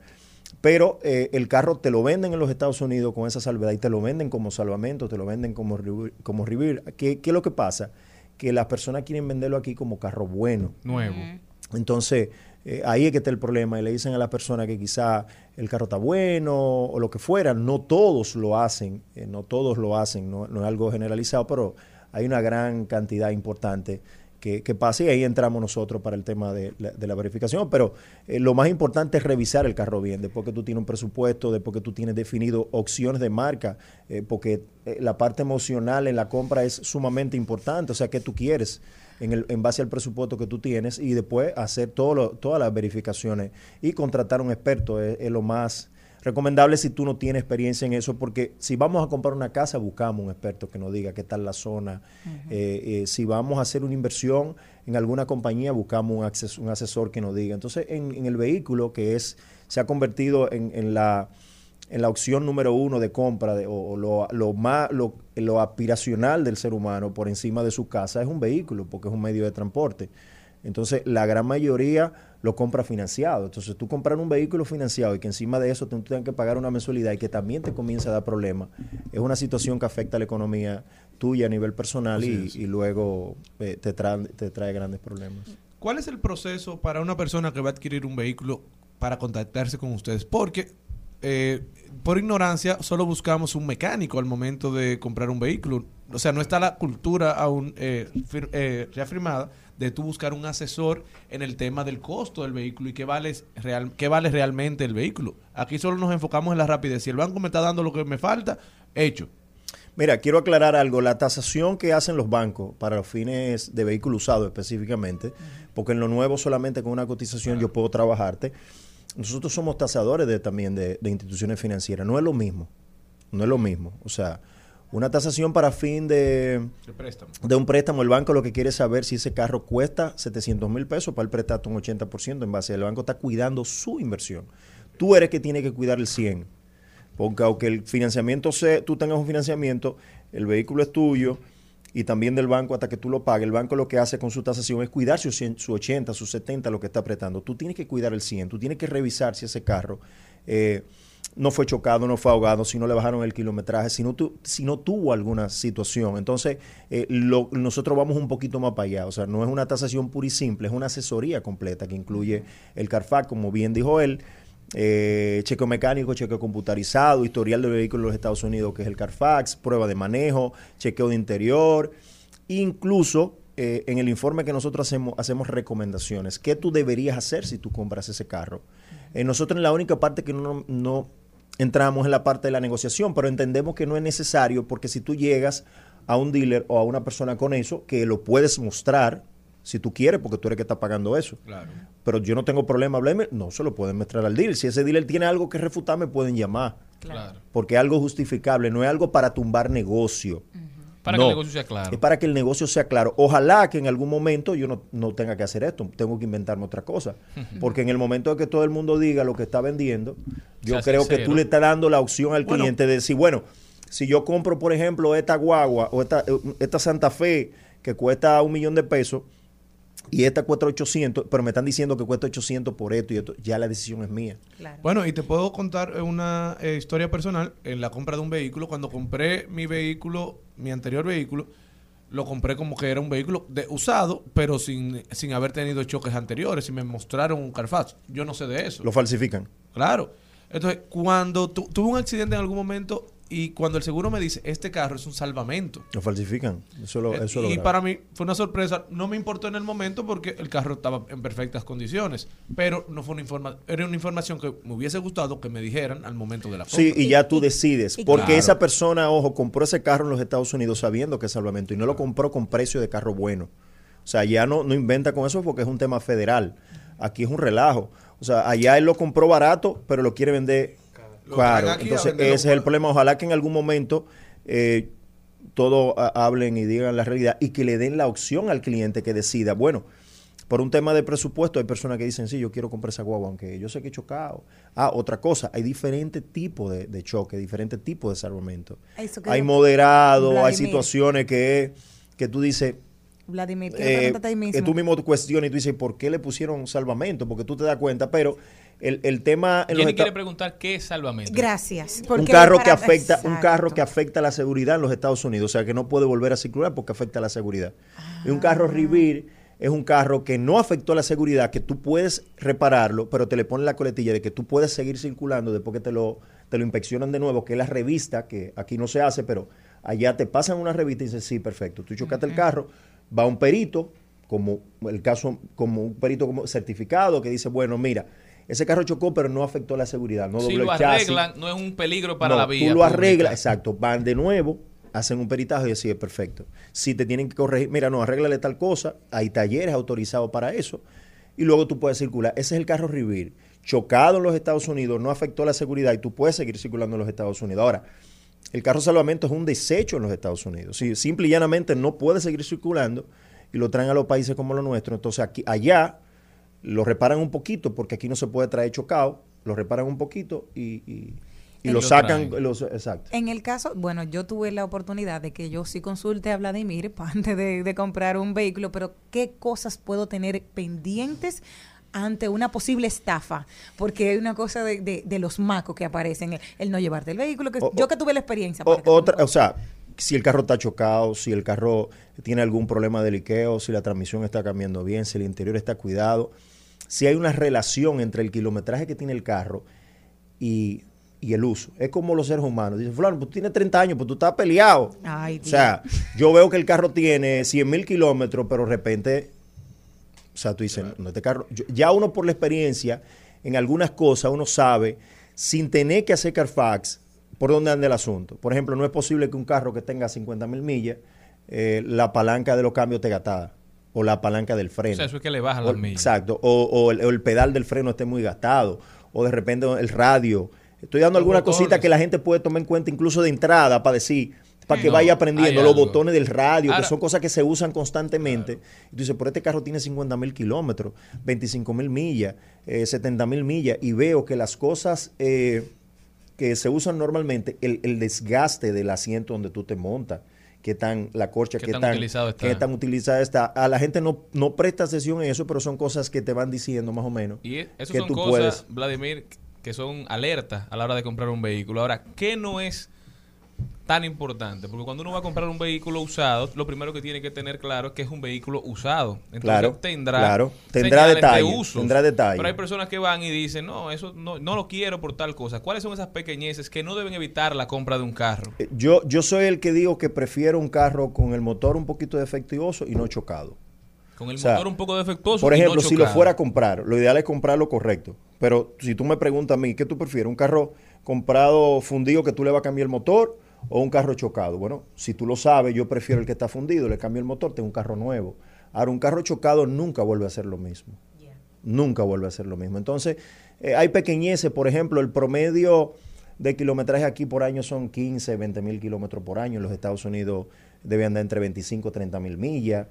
Pero eh, el carro te lo venden en los Estados Unidos con esa salvedad y te lo venden como salvamento, te lo venden como, como revivir. ¿Qué, ¿Qué es lo que pasa? Que las personas quieren venderlo aquí como carro bueno. Nuevo. Entonces, eh, ahí es que está el problema. Y le dicen a la persona que quizá el carro está bueno o lo que fuera. No todos lo hacen, eh, no todos lo hacen, no, es algo generalizado, pero hay una gran cantidad importante que, pasa y ahí entramos nosotros para el tema de la, verificación. Pero eh, lo más importante es revisar el carro bien, después que tú tienes un presupuesto, después que tú tienes definido opciones de marca, porque la parte emocional en la compra es sumamente importante. O sea, ¿qué tú quieres? En, el, en base al presupuesto que tú tienes y después hacer todo lo- todas las verificaciones y contratar un experto es, es lo más recomendable si tú no tienes experiencia en eso, porque si vamos a comprar una casa, buscamos un experto que nos diga qué tal la zona. Eh, eh, si vamos a hacer una inversión en alguna compañía, buscamos un, acces- un asesor que nos diga. Entonces, en, en el vehículo, que es se ha convertido en, en la en la opción número uno de compra de- o, o lo, lo más lo, lo aspiracional del ser humano por encima de su casa es un vehículo porque es un medio de transporte. Entonces la gran mayoría lo compra financiado. Entonces tú comprar un vehículo financiado y que encima de eso tú tengas que pagar una mensualidad y que también te comienza a dar problemas es una situación que afecta a la economía tuya a nivel personal y, y luego eh, te, trae, te trae grandes problemas. ¿Cuál es el proceso para una persona que va a adquirir un vehículo para contactarse con ustedes? Porque eh, por ignorancia solo buscamos un mecánico al momento de comprar un vehículo. O sea, no está la cultura aún eh, fir- eh, reafirmada de tú buscar un asesor en el tema del costo del vehículo y qué vale, real, qué vale realmente el vehículo. Aquí solo nos enfocamos en la rapidez. Si el banco me está dando lo que me falta, hecho. Mira, quiero aclarar algo. La tasación que hacen los bancos para los fines de vehículo usado específicamente, porque en lo nuevo solamente con una cotización yo puedo trabajarte. Nosotros somos tasadores de, también de, de instituciones financieras. No es lo mismo. No es lo mismo. O sea, una tasación para fin de, De préstamo. de un préstamo, el banco lo que quiere es saber si ese carro cuesta 700 mil pesos para el prestarte un 80% en base. El banco está cuidando su inversión. Tú eres que tiene que cuidar el 100. Porque aunque el financiamiento se, tú tengas un financiamiento, el vehículo es tuyo y también del banco hasta que tú lo pagues. El banco lo que hace con su tasación es cuidar su, 100, su 80, su 70, lo que está apretando. Tú tienes que cuidar el 100. Tú tienes que revisar si ese carro eh, no fue chocado, no fue ahogado, si no le bajaron el kilometraje, si no, tu- si no tuvo alguna situación. Entonces, eh, lo- nosotros vamos un poquito más para allá. O sea, no es una tasación pura y simple, es una asesoría completa que incluye el CARFAC, como bien dijo él, eh, chequeo mecánico, chequeo computarizado, historial del vehículo en los Estados Unidos, que es el Carfax, prueba de manejo, chequeo de interior, incluso eh, en el informe que nosotros hacemos, hacemos recomendaciones. ¿Qué tú deberías hacer si tú compras ese carro? Eh, nosotros en la única parte que no, no entramos en la parte de la negociación, pero entendemos que no es necesario porque si tú llegas a un dealer o a una persona con eso, que lo puedes mostrar si tú quieres, porque tú eres que está pagando eso. Claro. Pero yo no tengo problema, hablarme, no se lo pueden mostrar al dealer. Si ese dealer tiene algo que refutar, me pueden llamar. Claro. Porque es algo justificable, no es algo para tumbar negocio. Para que el negocio sea claro. Es para que el negocio sea claro. Ojalá que en algún momento yo no, no tenga que hacer esto, tengo que inventarme otra cosa. Porque en el momento de que todo el mundo diga lo que está vendiendo, yo creo que tú le estás dando la opción al Bueno. cliente de decir, bueno, si yo compro, por ejemplo, esta guagua o esta, eh, esta Santa Fe que cuesta un millón de pesos y esta cuesta 800, pero me están diciendo que cuesta 800 por esto y esto, ya la decisión es mía. Bueno, y te puedo contar una eh, historia personal en la compra de un vehículo. Cuando compré mi vehículo, mi anterior vehículo, lo compré como que era un vehículo de, usado, pero sin, sin haber tenido choques anteriores. Y me mostraron un Carfax. Yo no sé de eso. Lo falsifican. Claro. Entonces, cuando tu- tuve un accidente en algún momento y cuando el seguro me dice, este carro es un salvamento. Lo falsifican. Eso lo, eso lo y grave. para mí fue una sorpresa. No me importó en el momento porque el carro estaba en perfectas condiciones. Pero no fue una informa era una información que me hubiese gustado que me dijeran al momento de la compra. Sí, y ya tú decides. Porque Claro. esa persona, ojo, compró ese carro en los Estados Unidos sabiendo que es salvamento y no lo compró con precio de carro bueno. O sea, ya no, no inventa con eso porque es un tema federal. Aquí es un relajo. O sea, allá él lo compró barato, pero lo quiere vender A Entonces, ese es el problema. Ojalá que en algún momento eh, todos ah, hablen y digan la realidad y que le den la opción al cliente que decida. Bueno, por un tema de presupuesto, hay personas que dicen, sí, yo quiero comprar esa guagua, aunque yo sé que he chocado. Ah, otra cosa, hay diferentes tipos de, de choque, diferentes tipos de salvamento. Hay moderado, hay situaciones que, que tú dices, Vladimir, quiero eh, ahí mismo. que tú mismo cuestionas y tú dices, ¿por qué le pusieron salvamento? Porque tú te das cuenta, pero el, el tema... En Jenny quiere preguntar qué es salvamento. Gracias. un carro para- que afecta un Exacto. carro que afecta la seguridad en los Estados Unidos, o sea que no puede volver a circular porque afecta la seguridad. Y un carro Ah. Revere es un carro que no afectó la seguridad, que tú puedes repararlo, pero te le ponen la coletilla de que tú puedes seguir circulando después que te lo te lo inspeccionan de nuevo, que es la revista, que aquí no se hace, pero allá te pasan una revista y dicen, sí, perfecto, tú chocaste el carro, va un perito, como el caso, como un perito como certificado, que dice, bueno, mira, ese carro chocó, pero no afectó la seguridad, no si dobló lo el chasis. arreglan, no es un peligro para No, la vía. Tú lo arreglas, exacto. Van de nuevo, hacen un peritaje y así es perfecto. Si te tienen que corregir, mira, no, arréglale tal cosa, hay talleres autorizados para eso, y luego tú puedes circular. Ese es el carro Revere. Chocado en los Estados Unidos, no afectó la seguridad y tú puedes seguir circulando en los Estados Unidos. Ahora, el carro salvamento es un desecho en los Estados Unidos. Si simple y llanamente no puede seguir circulando y lo traen a los países como los nuestros, entonces aquí, allá lo reparan un poquito, porque aquí no se puede traer chocado, lo reparan un poquito y, y- lo lo sacan. los- exacto. En el caso, bueno, yo tuve la oportunidad de que yo sí consulte a Vladimir antes de, de comprar un vehículo, pero ¿qué cosas puedo tener pendientes ante una posible estafa? Porque hay una cosa de, de- de los macos que aparecen, el, el no llevarte el vehículo, que O- yo que tuve la experiencia. O, otra, o sea, si el carro está chocado, si el carro tiene algún problema de liqueo, si la transmisión está cambiando bien, si el interior está cuidado, si hay una relación entre el kilometraje que tiene el carro y, y el uso. Es como los seres humanos. Dicen, fulano, pues tú tienes 30 años, pues tú estás peleado. Ay, O sea, yo veo que el carro tiene 100 mil kilómetros, pero de repente, o sea, tú dices, no, este carro, yo- ya uno por la experiencia, en algunas cosas uno sabe, sin tener que hacer Carfax, por dónde anda el asunto. Por ejemplo, no es posible que un carro que tenga 50 mil millas, eh, la palanca de los cambios esté gastada, o la palanca del freno. O sea, eso es que le bajan O- las millas. Exacto, o, o el, o el pedal del freno esté muy gastado, o de repente el radio. Estoy dando alguna cosita que la gente puede tomar en cuenta incluso de entrada para decir, para Sí, que no, vaya aprendiendo los botones del radio, Ahora- que son cosas que se usan constantemente. Y tú dices, pero este carro tiene 50 mil kilómetros, 25 mil millas, eh, 70 mil millas, y veo que las cosas eh, que se usan normalmente, el, el desgaste del asiento donde tú te montas, que tan la corcha, Qué tan tan, utilizado está. qué tan utilizada está. A la gente no, no presta atención en eso, pero son cosas que te van diciendo más o menos. Y eso que son tú cosas, puedes. Vladimir, que son alertas a la hora de comprar un vehículo. Ahora, ¿qué no es tan importante? Porque cuando uno va a comprar un vehículo usado, lo primero que tiene que tener claro es que es un vehículo usado. Entonces Claro, tendrá, claro. Tendrá señales detalle, de usos. tendrá detalle. Pero hay personas que van y dicen, no, eso no, no lo quiero por tal cosa. ¿Cuáles son esas pequeñeces que no deben evitar la compra de un carro? Eh, Yo, yo soy el que digo que prefiero un carro con el motor un poquito defectuoso y no chocado. Con el O sea, motor un poco defectuoso. Por y no ejemplo, si lo fuera a comprar, lo ideal es comprarlo correcto. Pero si tú me preguntas a mí, ¿qué tú prefieres? ¿Un carro comprado fundido que tú le vas a cambiar el motor o un carro chocado? Bueno, si tú lo sabes, yo prefiero el que está fundido, le cambio el motor, tengo un carro nuevo. Ahora, un carro chocado nunca vuelve a ser lo mismo. Nunca vuelve a ser lo mismo. Entonces, eh, hay pequeñeces, por ejemplo, el promedio de kilometraje aquí por año son 15, 20 mil kilómetros por año. En los Estados Unidos debe andar entre 25 30 mil millas.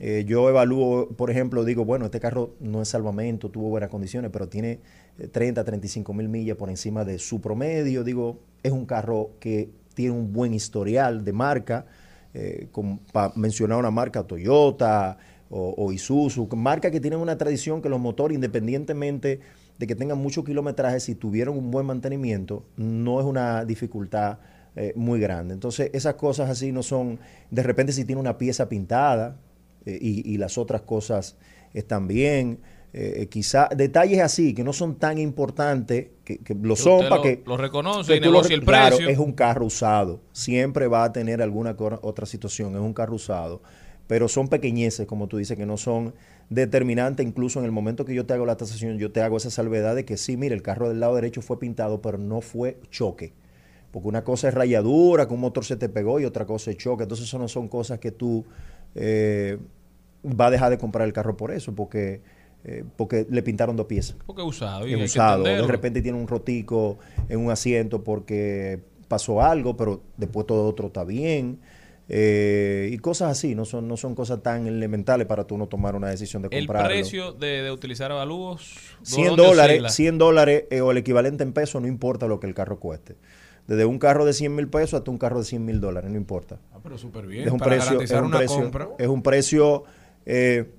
Eh, yo evalúo, por ejemplo, digo, bueno, este carro no es salvamento, tuvo buenas condiciones, pero tiene eh, 30, 35 mil millas por encima de su promedio. Digo, es un carro que tiene un buen historial de marca, eh, para mencionar una marca Toyota o, Isuzu, marca que tienen una tradición que los motores, independientemente de que tengan mucho kilometraje, si tuvieron un buen mantenimiento, no es una dificultad eh, muy grande. Entonces, esas cosas así no son, de repente si tiene una pieza pintada eh, y las otras cosas están bien, eh, eh, quizá detalles así que no son tan importantes, que, que lo Que son para lo- que... lo reconoce que y lo el claro, precio. es un carro usado, siempre va a tener alguna otra situación, es un carro usado, pero son pequeñeces, como tú dices, que no son determinantes, incluso en el momento que yo te hago la tasación, yo te hago esa salvedad de que sí, mire, el carro del lado derecho fue pintado, pero no fue choque. Porque una cosa es rayadura, que un motor se te pegó y otra cosa es choque. Entonces, eso no son cosas que tú eh, vas a dejar de comprar el carro por eso, porque, eh, porque le pintaron dos piezas. Porque es usado. y Es usado. De repente tiene un rotico en un asiento porque pasó algo, pero después todo otro está bien. Eh, y cosas así, no son, no son cosas tan elementales para tú no tomar una decisión de El comprarlo. precio de, de utilizar avalúos. 100 ¿dónde dólares, oscila? 100 dólares eh, o el equivalente en pesos, no importa lo que el carro cueste. Desde un carro de 100 mil pesos hasta un carro de 100 mil dólares, no importa. Ah, pero súper bien. Es un para precio, es garantizar un una precio, compra. es un precio eh,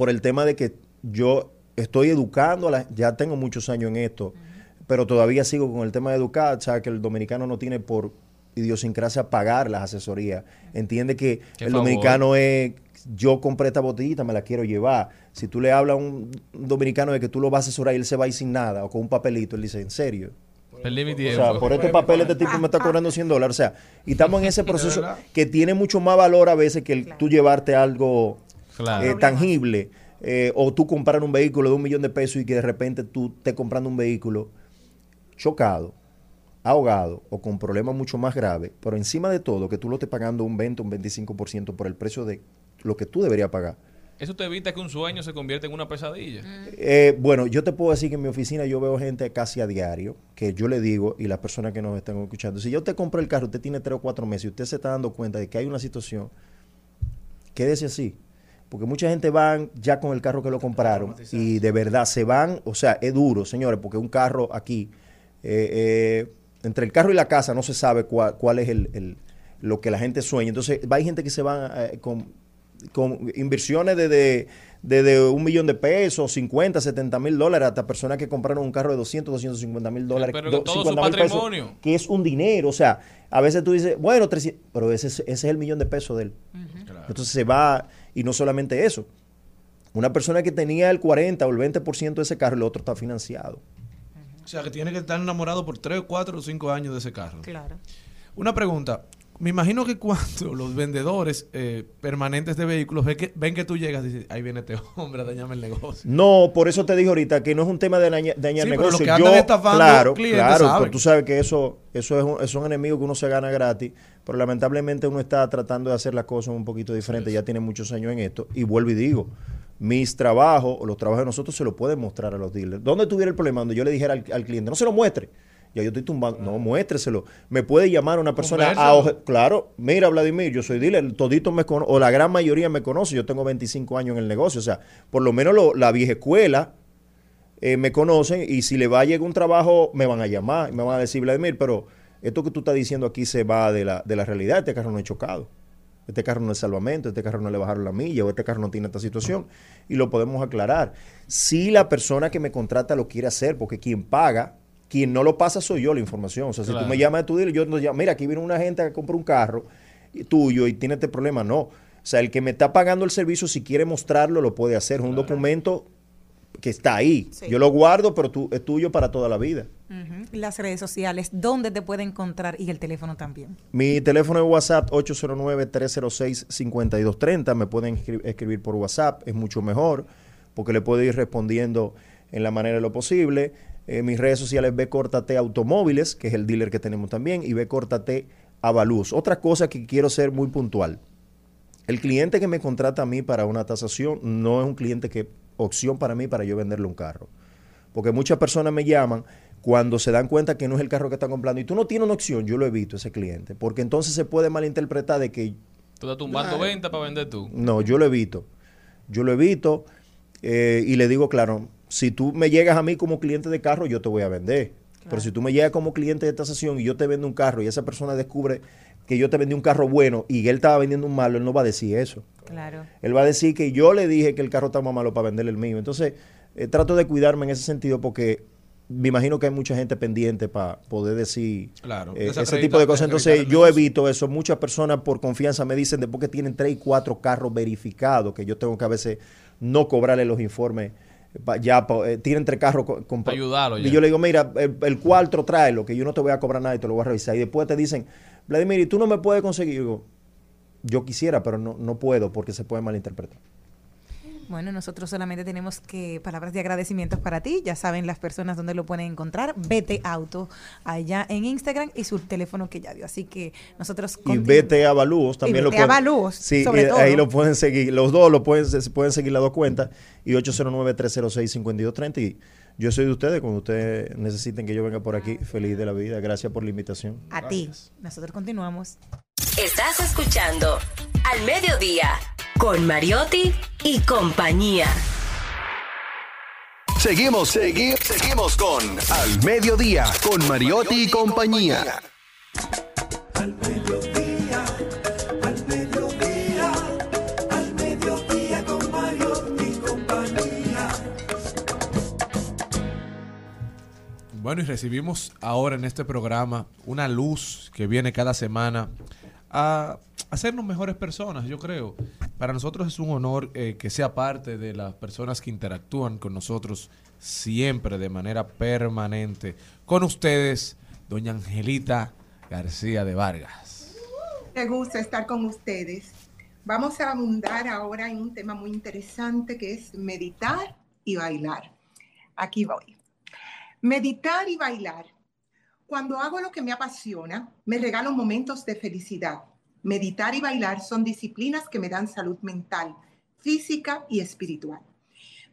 por el tema de que yo estoy educando, a la- ya tengo muchos años en esto, pero todavía sigo con el tema de educar, o sea, que el dominicano no tiene por idiosincrasia pagar las asesorías. Entiende que Qué el favor. dominicano es, yo compré esta botellita, me la quiero llevar. Si tú le hablas a un dominicano de que tú lo vas a asesorar y él se va a ir sin nada, o con un papelito, él dice, ¿en serio? Perdí mi O sea, por este papel este tipo me está cobrando 100 dólares. O sea, y estamos en ese proceso que tiene mucho más valor a veces que el tú llevarte algo Claro. eh, tangible. eh, o tú comprar un vehículo de un millón de pesos y que de repente tú estés comprando un vehículo chocado, ahogado o con problemas mucho más graves, pero encima de todo que tú lo estés pagando un 20 un 25% por el precio de lo que tú deberías pagar. Eso te evita que un sueño se convierta en una pesadilla. Eh, bueno, yo te puedo decir que en mi oficina yo veo gente casi a diario, que yo le digo, y las personas que nos están escuchando, si yo te compro el carro, usted tiene tres o cuatro meses y usted se está dando cuenta de que hay una situación, quédese así. Porque mucha gente van ya con el carro que lo compraron y de verdad se van, o sea, es duro, señores, porque un carro aquí, eh, eh, entre el carro y la casa no se sabe cuál, cuál es el, el- lo que la gente sueña. Entonces, hay gente que se van eh, con, con inversiones de, de, de- de un millón de pesos, 50, 70 mil dólares, hasta personas que compraron un carro de 200, 250 mil dólares. pero que do- todo su 50 mil pesos, patrimonio. que es un dinero. O sea, a veces tú dices, bueno, 300, pero ese, es- ese es el millón de pesos de él. Entonces se va, y no solamente eso. Una persona que tenía el 40 o el 20% de ese carro, el otro está financiado. O sea, que tiene que estar enamorado por 3, 4 o 5 años de ese carro. Claro. Una pregunta. Me imagino que cuando los vendedores eh, permanentes de vehículos ven que, ven que tú llegas, dicen, ahí viene este hombre a dañarme el negocio. No, por eso te dije ahorita que no es un tema de daña- dañar Sí, pero negocio. los que andan Yo, estafando claro, clientes claro, saben. pero tú sabes que eso, eso es un, son enemigos que uno se gana gratis, pero lamentablemente uno está tratando de hacer las cosas un poquito diferente, ya tiene muchos años en esto, y vuelvo y digo, mis trabajos o los trabajos de nosotros se lo pueden mostrar a los dealers. ¿Dónde tuviera el problema? Donde yo le dijera al, al cliente, no se lo muestre. Ya yo estoy tumbando. No, muéstreselo. Me puede llamar una persona a oje- Claro, mira, Vladimir, yo soy dealer, todito me cono- o la gran mayoría me conoce, yo tengo 25 años en el negocio, o sea, por lo menos lo- la vieja escuela eh, me conocen y si le va a llegar un trabajo me van a llamar y me van a decir, Vladimir, pero esto que tú estás diciendo aquí se va de la, de la realidad, este carro no es chocado. Este carro no es salvamento, este carro no le bajaron la milla o este carro no tiene esta situación. Y lo podemos aclarar. Si la persona que me contrata lo quiere hacer, porque quien paga, quien no lo pasa soy yo la información. O sea, si tú me llamas de tu dealer, yo no llamo, mira, aquí viene una gente que compra un carro tuyo y tiene este problema. No. O sea, el que me está pagando el servicio, si quiere mostrarlo, lo puede hacer. Es un documento que está ahí. Sí. Yo lo guardo, pero tú, es tuyo para toda la vida. Las redes sociales, ¿dónde te puede encontrar? Y el teléfono también. Mi teléfono de WhatsApp 809-306-5230. Me pueden escri- escribir por WhatsApp, es mucho mejor porque le puedo ir respondiendo en la manera de lo posible. Eh, mis redes sociales B Córtate Automóviles, que es el dealer que tenemos también, y B Córtate Avalúos. Otra cosa que quiero ser muy puntual. El cliente que me contrata a mí para una tasación no es un cliente que opción para mí para yo venderle un carro. Porque muchas personas me llaman cuando se dan cuenta que no es el carro que están comprando y tú no tienes una opción, yo lo evito ese cliente, porque entonces se puede malinterpretar de que Tú estás tumbando venta para vender tú. no, yo lo evito. Yo lo evito eh, y le digo, claro, si tú me llegas a mí como cliente de carro, yo te voy a vender. Pero si tú me llegas como cliente de tasación y yo te vendo un carro y esa persona descubre que yo te vendí un carro bueno y él estaba vendiendo un malo, él no va a decir eso. Claro. Él va a decir que yo le dije que el carro estaba malo para venderle el mío. Entonces, eh, trato de cuidarme en ese sentido porque me imagino que hay mucha gente pendiente para poder decir Claro, eh, ese tipo de cosas. Entonces, yo evito eso. Muchas personas por confianza me dicen después que tienen tres y cuatro carros verificados, que yo tengo que a veces no cobrarle los informes. pa- ya pa- eh, tienen tres carros con, con- ayudarlo y ya. yo le digo mira el, el cuarto tráelo que yo no te voy a cobrar nada y te lo voy a revisar y después te dicen Vladimir y tú no me puedes conseguir Yo digo yo quisiera pero no, no puedo porque se puede malinterpretar Bueno, nosotros solamente tenemos que palabras de agradecimientos para ti. Ya saben las personas donde lo pueden encontrar. Vete Auto allá en Instagram y su teléfono que ya dio. Así que nosotros y vete a Balúos también Y lo vete a pueden Balúos, sí sobre y todo. ahí lo pueden seguir los dos lo pueden pueden seguir las dos cuentas y 809-306-5230 y yo soy de ustedes cuando ustedes necesiten que yo venga por aquí feliz de la vida gracias por la invitación a ti. Nosotros continuamos. Estás escuchando Al Mediodía con Mariotti y compañía. Seguimos, seguimos, seguimos con Al Mediodía, con Mariotti y compañía. Al mediodía, Bueno, y recibimos ahora en este programa una luz que viene cada semana a hacernos mejores personas, yo creo. Para nosotros es un honor eh, que sea parte de las personas que interactúan con nosotros siempre de manera permanente. Con ustedes, doña Angelita García de Vargas. Me gusta estar con ustedes. Vamos a abundar ahora en un tema muy interesante que es meditar y bailar. Aquí voy. Meditar y bailar. Cuando hago lo que me apasiona, me regalo momentos de felicidad. Meditar y bailar son disciplinas que me dan salud mental, física y espiritual.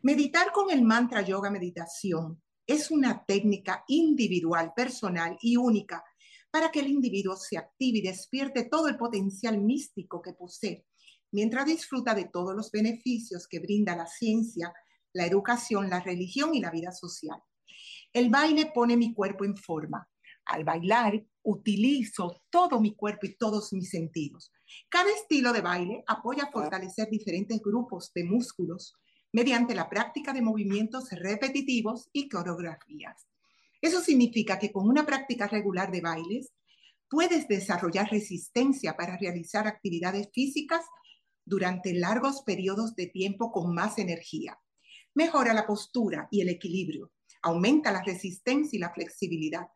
Meditar con el mantra yoga meditación es una técnica individual, personal y única para que el individuo se active y despierte todo el potencial místico que posee, mientras disfruta de todos los beneficios que brinda la ciencia, la educación, la religión y la vida social. El baile pone mi cuerpo en forma. Al bailar, utilizo todo mi cuerpo y todos mis sentidos. Cada estilo de baile apoya fortalecer diferentes grupos de músculos mediante la práctica de movimientos repetitivos y coreografías. Eso significa que con una práctica regular de bailes puedes desarrollar resistencia para realizar actividades físicas durante largos periodos de tiempo con más energía. Mejora la postura y el equilibrio, aumenta la resistencia y la flexibilidad,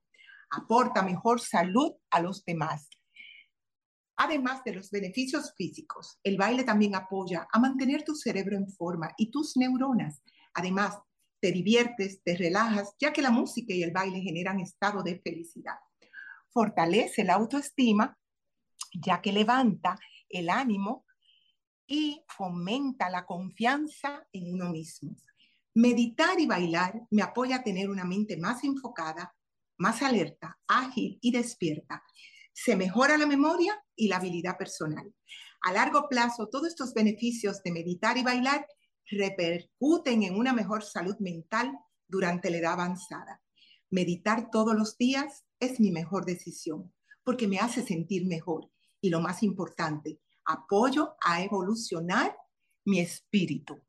aporta mejor salud a los demás. Además de los beneficios físicos, el baile también apoya a mantener tu cerebro en forma y tus neuronas. Además, te diviertes, te relajas, ya que la música y el baile generan estado de felicidad. Fortalece la autoestima, ya que levanta el ánimo y fomenta la confianza en uno mismo. Meditar y bailar me apoya a tener una mente más enfocada, más alerta, ágil y despierta. Se mejora la memoria y la habilidad personal. A largo plazo, todos estos beneficios de meditar y bailar repercuten en una mejor salud mental durante la edad avanzada. Meditar todos los días es mi mejor decisión porque me hace sentir mejor y lo más importante, apoyo a evolucionar mi espíritu.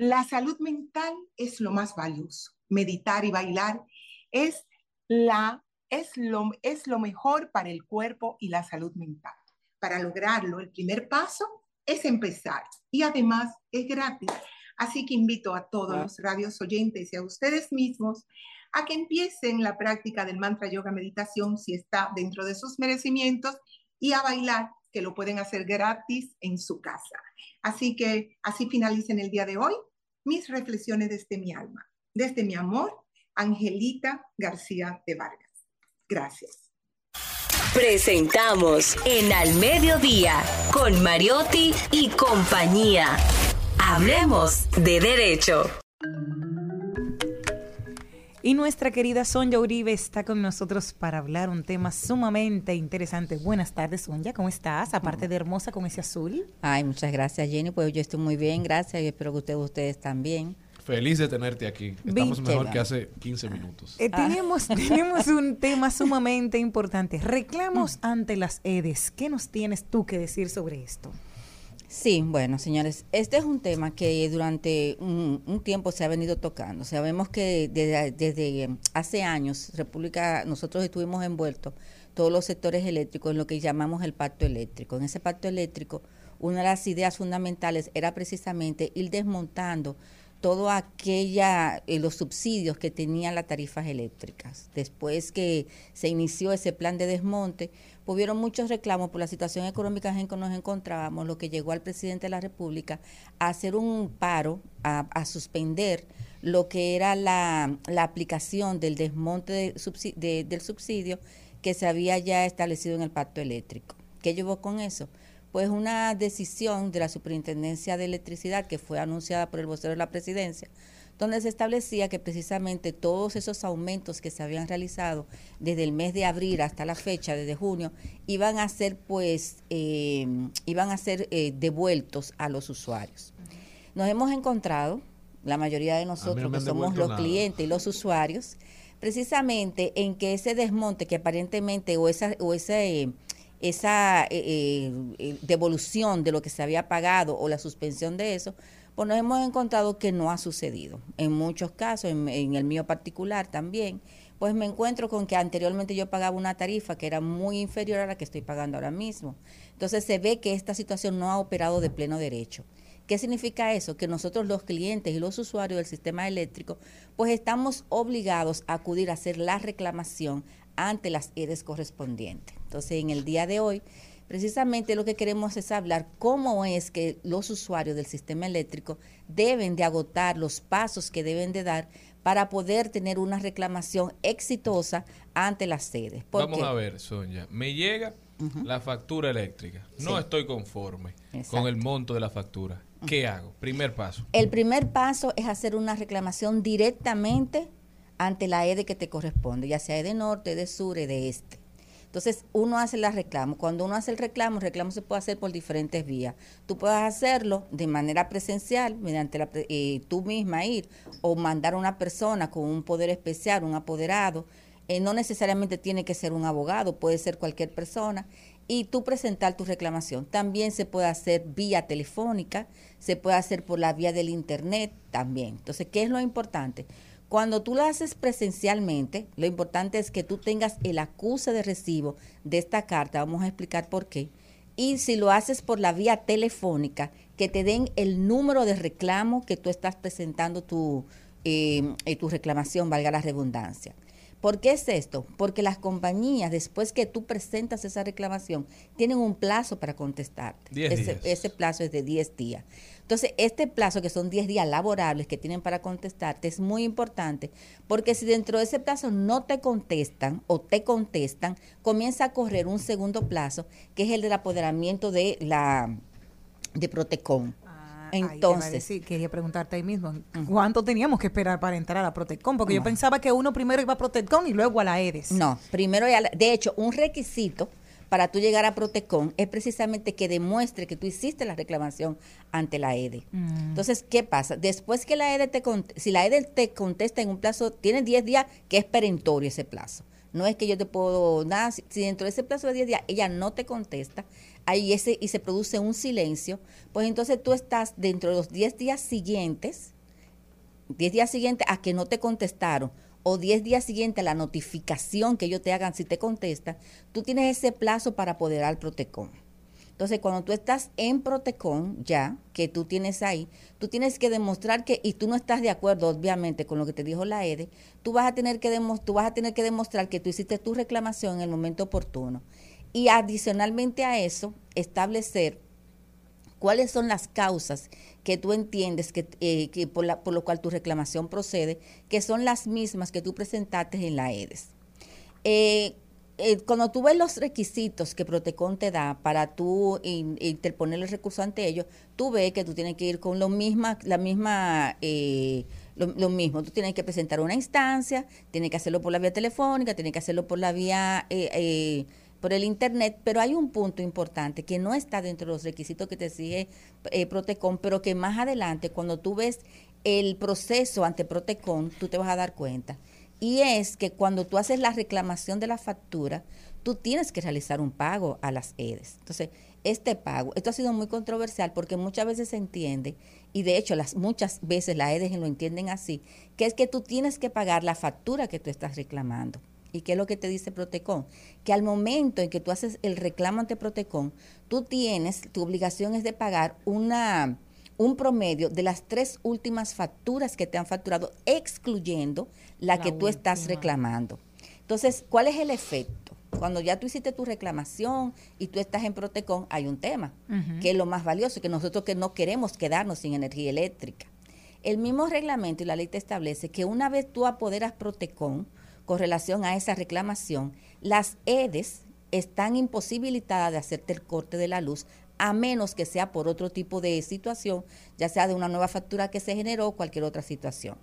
La salud mental es lo más valioso. Meditar y bailar es, la, es, lo, es lo mejor para el cuerpo y la salud mental. Para lograrlo, el primer paso es empezar y además es gratis. Así que invito a todos los radios oyentes y a ustedes mismos a que empiecen la práctica del mantra yoga meditación si está dentro de sus merecimientos y a bailar, que lo pueden hacer gratis en su casa. Así que así finalicen el día de hoy mis reflexiones desde mi alma, desde mi amor, Angelita García de Vargas. Gracias. Presentamos en Al Mediodía con Mariotti y compañía. Hablemos de derecho. Y nuestra querida Sonja Uribe está con nosotros para hablar un tema sumamente interesante. Buenas tardes, Sonja, ¿cómo estás? Aparte de hermosa con ese azul. Ay, muchas gracias, Jenny. Pues yo estoy muy bien, gracias y espero que ustedes, ustedes también. Feliz de tenerte aquí. Estamos mejor que hace 15 minutos. Eh, tenemos, tenemos un tema sumamente importante. Reclamos ante las EDES. ¿Qué nos tienes tú que decir sobre esto? Sí, bueno, señores, este es un tema que durante un, tiempo se ha venido tocando. Sabemos que desde, desde hace años, República, nosotros estuvimos envueltos, todos los sectores eléctricos, en lo que llamamos el pacto eléctrico. En ese pacto eléctrico, una de las ideas fundamentales era precisamente ir desmontando todo aquella eh, los subsidios que tenían las tarifas eléctricas. Después que se inició ese plan de desmonte, hubieron muchos reclamos por la situación económica en que nos encontrábamos, lo que llegó al presidente de la República a hacer un paro, a, suspender lo que era la, la aplicación del desmonte del subsidio que se había ya establecido en el pacto eléctrico. ¿Qué llevó con eso? Pues una decisión de la Superintendencia de Electricidad que fue anunciada por el vocero de la presidencia, donde se establecía que precisamente todos esos aumentos que se habían realizado desde el mes de abril hasta la fecha, desde junio, iban a ser pues, eh, iban a ser eh, devueltos a los usuarios. Nos hemos encontrado, la mayoría de nosotros que somos los nada. clientes y los usuarios, precisamente en que ese desmonte que aparentemente o esa o esa eh, esa eh, eh, eh, devolución de lo que se había pagado o la suspensión de eso, pues nos hemos encontrado que no ha sucedido. En muchos casos, en, en el mío particular también, pues me encuentro con que anteriormente yo pagaba una tarifa que era muy inferior a la que estoy pagando ahora mismo. Entonces se ve que esta situación no ha operado de pleno derecho. ¿Qué significa eso? Que nosotros los clientes y los usuarios del sistema eléctrico, pues estamos obligados a acudir a hacer la reclamación ante las EDES correspondientes. Entonces, en el día de hoy, precisamente lo que queremos es hablar cómo es que los usuarios del sistema eléctrico deben de agotar los pasos que deben de dar para poder tener una reclamación exitosa ante las sedes. ¿Por Vamos qué? a ver, Sonia. Me llega la factura eléctrica. No Sí. estoy conforme Exacto. con el monto de la factura. ¿Qué hago? Primer paso. El primer paso es hacer una reclamación directamente ante la EDE que te corresponde, ya sea EDE Norte, EDE Sur, EDE Este. Entonces, uno hace la reclamo. Cuando uno hace el reclamo, el reclamo se puede hacer por diferentes vías. Tú puedes hacerlo de manera presencial, mediante la, eh, tú misma ir, o mandar a una persona con un poder especial, un apoderado. Eh, no necesariamente tiene que ser un abogado, puede ser cualquier persona. Y tú presentar tu reclamación. También se puede hacer vía telefónica, se puede hacer por la vía del internet también. Entonces, ¿qué es lo importante? Cuando tú lo haces presencialmente, lo importante es que tú tengas el acuse de recibo de esta carta, vamos a explicar por qué. Y si lo haces por la vía telefónica, que te den el número de reclamo que tú estás presentando tu, eh, eh, tu reclamación, valga la redundancia. ¿Por qué es esto? Porque las compañías, después que tú presentas esa reclamación, tienen un plazo para contestarte. Ese plazo es de 10 días. Entonces, este plazo, que son 10 días laborables que tienen para contestarte, es muy importante, porque si dentro de ese plazo no te contestan o te contestan, comienza a correr un segundo plazo, que es el del apoderamiento de la de Protecom. Ahí te iba a Entonces, decir, quería preguntarte ahí mismo, ¿cuánto teníamos que esperar para entrar a la Protecom? Porque yo pensaba que uno primero iba a Protecom y luego a la EDES. No, primero, ya de hecho, un requisito para tú llegar a Protecom es precisamente que demuestre que tú hiciste la reclamación ante la EDE. Mm. Entonces, ¿qué pasa? Después que la EDE te cont- si la EDE te contesta en un plazo, tiene 10 días, que es perentorio ese plazo. No es que yo te puedo nada, si, si dentro de ese plazo de 10 días ella no te contesta, ahí ese y se produce un silencio, pues entonces tú estás dentro de los 10 días siguientes 10 días siguientes a que no te contestaron o 10 días siguientes a la notificación que ellos te hagan si te contestan, tú tienes ese plazo para apoderar al Protecom. Entonces, cuando tú estás en Protecom, ya, que tú tienes ahí, tú tienes que demostrar que, y tú no estás de acuerdo, obviamente, con lo que te dijo la EDE, tú vas a tener que, tú vas a tener que demostrar que tú hiciste tu reclamación en el momento oportuno. Y adicionalmente a eso, establecer cuáles son las causas que tú entiendes que, eh, que por, la, por lo cual tu reclamación procede, que son las mismas que tú presentaste en la EDES. Eh, eh, cuando tú ves los requisitos que Protecon te da para tú in- interponer el recurso ante ellos, tú ves que tú tienes que ir con lo misma, la misma, eh, lo, mismo. Tú tienes que presentar una instancia, tienes que hacerlo por la vía telefónica, tienes que hacerlo por la vía, por el internet, pero hay un punto importante que no está dentro de los requisitos que te exige eh, Protecon, pero que más adelante, cuando tú ves el proceso ante Protecon, tú te vas a dar cuenta y es que cuando tú haces la reclamación de la factura, tú tienes que realizar un pago a las EDES. Entonces, este pago, esto ha sido muy controversial porque muchas veces se entiende, y de hecho las muchas veces las EDES lo entienden así, que es que tú tienes que pagar la factura que tú estás reclamando. ¿Y qué es lo que te dice Protecon? Que al momento en que tú haces el reclamo ante Protecon, tú tienes, tu obligación es de pagar una, un promedio de las tres últimas facturas que te han facturado, excluyendo la, La que tú estás reclamando. Entonces, ¿cuál es el efecto? Cuando ya tú hiciste tu reclamación y tú estás en Protecon, hay un tema, que es lo más valioso, que nosotros que no queremos quedarnos sin energía eléctrica. El mismo reglamento y la ley te establece que una vez tú apoderas Protecon con relación a esa reclamación, las EDES están imposibilitadas de hacerte el corte de la luz a menos que sea por otro tipo de situación, ya sea de una nueva factura que se generó o cualquier otra situación.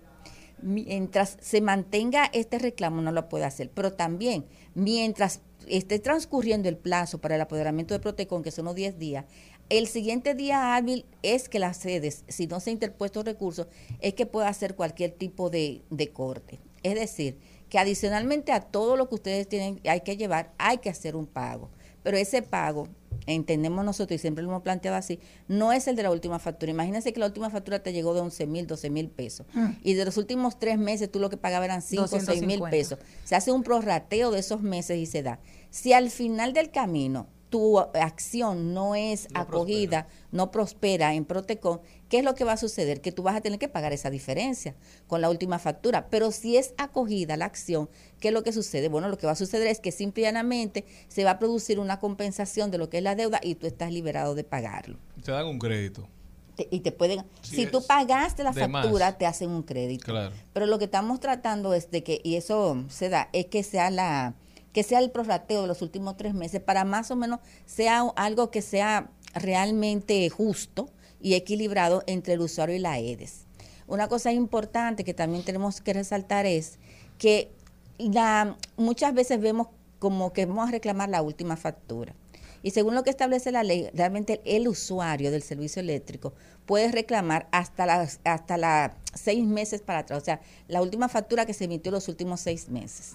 Mientras se mantenga este reclamo no lo puede hacer, pero también mientras esté transcurriendo el plazo para el apoderamiento de Protecon, que son los 10 días, el siguiente día hábil es que las sedes, si no se ha interpuesto recursos, es que pueda hacer cualquier tipo de, de corte. Es decir, que adicionalmente a todo lo que ustedes tienen, hay que llevar, hay que hacer un pago. Pero ese pago, entendemos nosotros y siempre lo hemos planteado así, no es el de la última factura. Imagínense que la última factura te llegó de 11 mil, 12 mil pesos. Mm. Y de los últimos tres meses tú lo que pagabas eran 5 o 6 mil 250. pesos. Se hace un prorrateo de esos meses y se da. Si al final del camino tu acción no es acogida, no prospera en Protecon, ¿qué es lo que va a suceder? Que tú vas a tener que pagar esa diferencia con la última factura. Pero si es acogida la acción, ¿qué es lo que sucede? Bueno, lo que va a suceder es que simple y llanamente se va a producir una compensación de lo que es la deuda y tú estás liberado de pagarlo. Te dan un crédito. Te- y te pueden, Sí, si tú pagaste la más. factura, te hacen un crédito. Claro. Pero lo que estamos tratando es de que, y eso se da, es que sea la que sea el prorrateo de los últimos tres meses para más o menos sea algo que sea realmente justo y equilibrado entre el usuario y la EDES. Una cosa importante que también tenemos que resaltar es que la, muchas veces vemos como que vamos a reclamar la última factura. Y según lo que establece la ley, realmente el usuario del servicio eléctrico puede reclamar hasta las hasta las seis meses para atrás, o sea, la última factura que se emitió los últimos seis meses.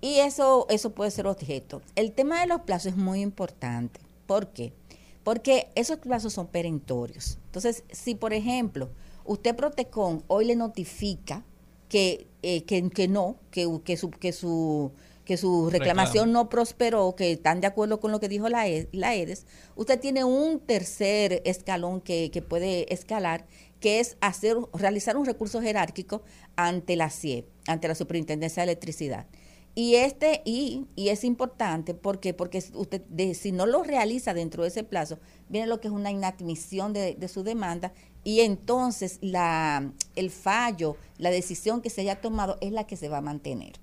Y eso, eso puede ser objeto. El tema de los plazos es muy importante. ¿Por qué? Porque esos plazos son perentorios. Entonces, si por ejemplo, usted Protecon hoy le notifica que, eh, que, que no, que, que su, que su que su reclamación no prosperó, que están de acuerdo con lo que dijo la, E- la EDES, usted tiene un tercer escalón que, que puede escalar, que es hacer, realizar un recurso jerárquico ante la CIE, ante la Superintendencia de Electricidad. Y este y, y es importante porque porque usted de- si no lo realiza dentro de ese plazo viene lo que es una inadmisión de, de su demanda y entonces la el fallo la decisión que se haya tomado es la que se va a mantener.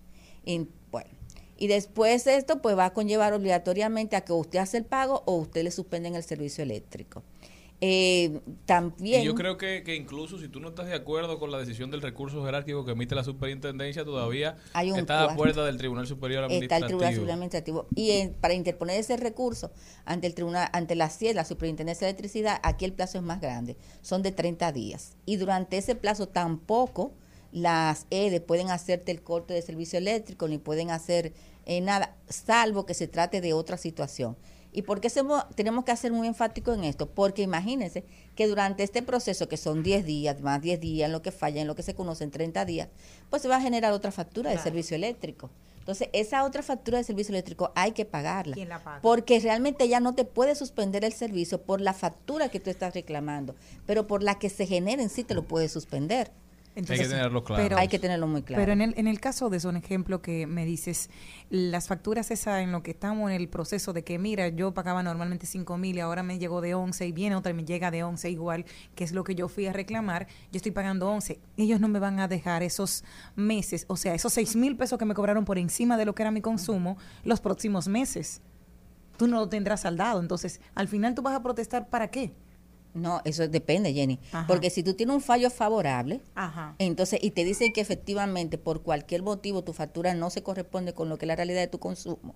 Y, bueno y después de esto pues va a conllevar obligatoriamente a que usted hace el pago o usted le suspenden el servicio eléctrico Eh, también Y yo creo que, que incluso si tú no estás de acuerdo con la decisión del recurso jerárquico que emite la superintendencia, todavía Hay un está a la puerta del Tribunal Superior está Administrativo. el Tribunal Superior Administrativo. Y en- para interponer ese recurso ante el tribunal, ante la CIE, la Superintendencia de Electricidad, aquí el plazo es más grande, son de 30 días. Y durante ese plazo tampoco las EDE pueden hacerte el corte de servicio eléctrico ni pueden hacer eh, nada, salvo que se trate de otra situación. ¿Y por qué tenemos que hacer muy enfático en esto? Porque imagínense que durante este proceso, que son 10 días, más 10 días, en lo que falla, en lo que se conoce en 30 días, pues se va a generar otra factura de servicio eléctrico. Entonces, esa otra factura de servicio eléctrico hay que pagarla. ¿Quién la paga? Porque realmente ya no te puede suspender el servicio por la factura que tú estás reclamando, pero por la que se genere en sí te lo puede suspender. Hay que tenerlo claro. Pero- hay que tenerlo muy claro. Pero en el, en el caso de eso, un ejemplo que me dices, las facturas esa en lo que estamos en el proceso de que, mira, yo pagaba normalmente 5 mil y ahora me llegó de 11 y viene otra y me llega de 11 igual, que es lo que yo fui a reclamar, yo estoy pagando 11. Ellos no me van a dejar esos meses, o sea, esos 6 mil pesos que me cobraron por encima de lo que era mi consumo los próximos meses. Tú no lo tendrás saldado, entonces al final tú vas a protestar para qué? No, eso depende, Jenny. Ajá. Porque si tú tienes un fallo favorable, Ajá. entonces, y te dicen que efectivamente por cualquier motivo tu factura no se corresponde con lo que es la realidad de tu consumo,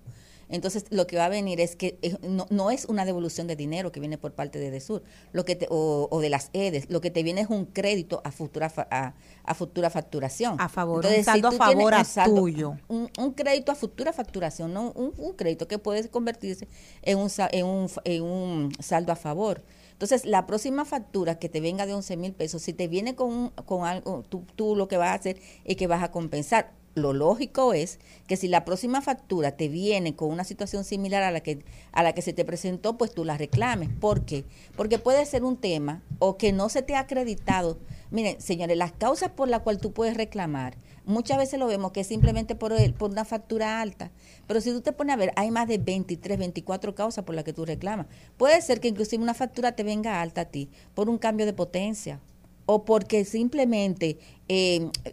entonces lo que va a venir es que eh, no, no es una devolución de dinero que viene por parte de DESUR lo que te- o, o de las EDES, lo que te viene es un crédito a futura fa- a, a futura facturación. A favor, Entonces, un saldo si a favor a saldo- tuyo. Un, un crédito a futura facturación, no un, un crédito que puede convertirse en un, en un, en un saldo a favor. Entonces, la próxima factura que te venga de 11 mil pesos, si te viene con, con algo, tú, tú lo que vas a hacer es que vas a compensar. Lo lógico es que si la próxima factura te viene con una situación similar a la que a la que se te presentó, pues tú la reclames. ¿Por qué? Porque puede ser un tema o que no se te ha acreditado. Miren, señores, las causas por las cuales tú puedes reclamar, muchas veces lo vemos que es simplemente por, el- por una factura alta. Pero si tú te pones a ver, hay más de 23, 24 causas por las que tú reclamas. Puede ser que inclusive una factura te venga alta a ti por un cambio de potencia o porque simplemente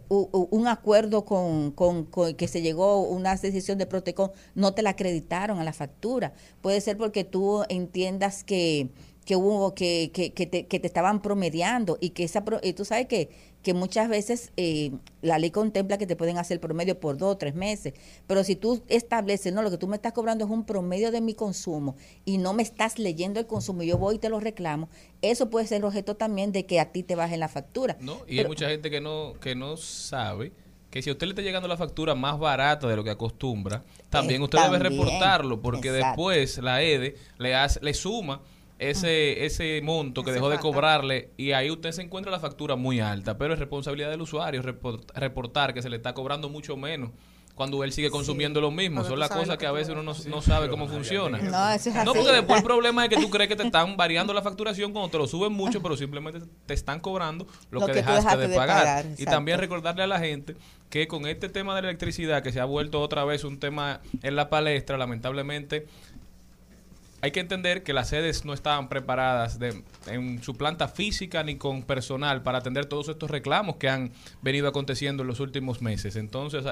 u- un acuerdo con, con- con que se llegó, una decisión de Protecon, no te la acreditaron a la factura. Puede ser porque tú entiendas que que hubo que, que, que te, que te estaban promediando y que esa y tú sabes que, que muchas veces eh, la ley contempla que te pueden hacer promedio por dos o tres meses pero si tú estableces no lo que tú me estás cobrando es un promedio de mi consumo y no me estás leyendo el consumo y yo voy y te lo reclamo eso puede ser objeto también de que a ti te bajen la factura ¿no? Y hay mucha gente que no, que no sabe que si a usted le está llegando la factura más barata de lo que acostumbra, también usted debe reportarlo, porque exacto. después la EDE le hace, le suma ese, ese monto que dejó de falta. cobrarle y ahí usted se encuentra la factura muy alta, pero es responsabilidad del usuario report- reportar que se le está cobrando mucho menos cuando él sigue consumiendo lo mismo. Son las cosas que que a veces uno no, no sabe cómo funciona. No, eso es No, así. porque después el problema es que tú crees que te están variando la facturación cuando te lo suben mucho, pero simplemente te están cobrando lo, Lo que, dejaste, dejaste de de pagar. pagar, y también recordarle a la gente que con este tema de la electricidad, que se ha vuelto otra vez un tema en la palestra, lamentablemente hay que entender que las sedes no estaban preparadas de- en su planta física ni con personal para atender todos estos reclamos que han venido aconteciendo en los últimos meses. Entonces,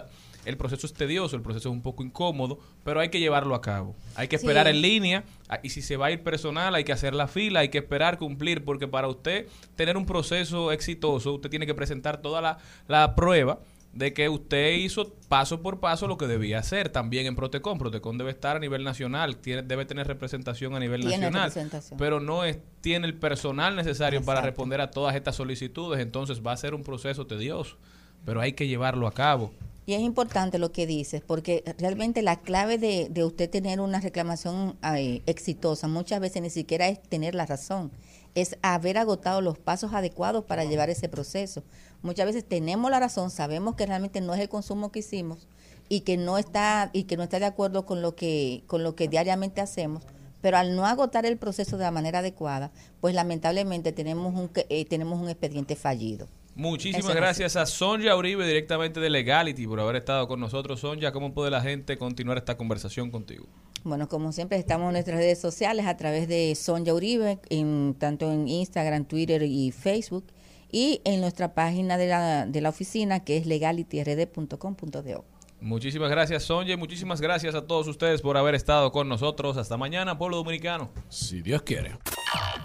el proceso es tedioso, el proceso es un poco incómodo, pero hay que llevarlo a cabo. Hay que Sí. esperar en línea y si se va a ir personal hay que hacer la fila, hay que esperar cumplir, porque para usted tener un proceso exitoso, usted tiene que presentar toda la, la prueba de que usted hizo paso por paso lo que debía hacer también en Protecon. Protecon debe estar a nivel nacional, tiene, debe tener representación a nivel Tiene nacional, representación. pero no es, tiene el personal necesario para responder a todas estas solicitudes, entonces va a ser un proceso tedioso, pero hay que llevarlo a cabo. Y es importante lo que dices, porque realmente la clave de, de usted tener una reclamación eh, exitosa muchas veces ni siquiera es tener la razón, es haber agotado los pasos adecuados para llevar ese proceso. Muchas veces tenemos la razón, sabemos que realmente no es el consumo que hicimos y que no está y que no está de acuerdo con lo que con lo que diariamente hacemos, pero al no agotar el proceso de la manera adecuada, pues lamentablemente tenemos un eh, tenemos un expediente fallido. Muchísimas Eso gracias a Sonja Uribe directamente de Legality por haber estado con nosotros. Sonja, ¿cómo puede la gente continuar esta conversación contigo? Bueno, como siempre estamos en nuestras redes sociales a través de Sonja Uribe, en, tanto en Instagram, Twitter y Facebook, y en nuestra página de la, de la oficina que es legalityrd.com.do. Muchísimas gracias, Sonja, y muchísimas gracias a todos ustedes por haber estado con nosotros. Hasta mañana, pueblo dominicano. Si Dios quiere.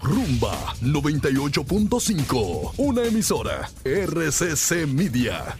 Rumba 98.5, una emisora RCC Media.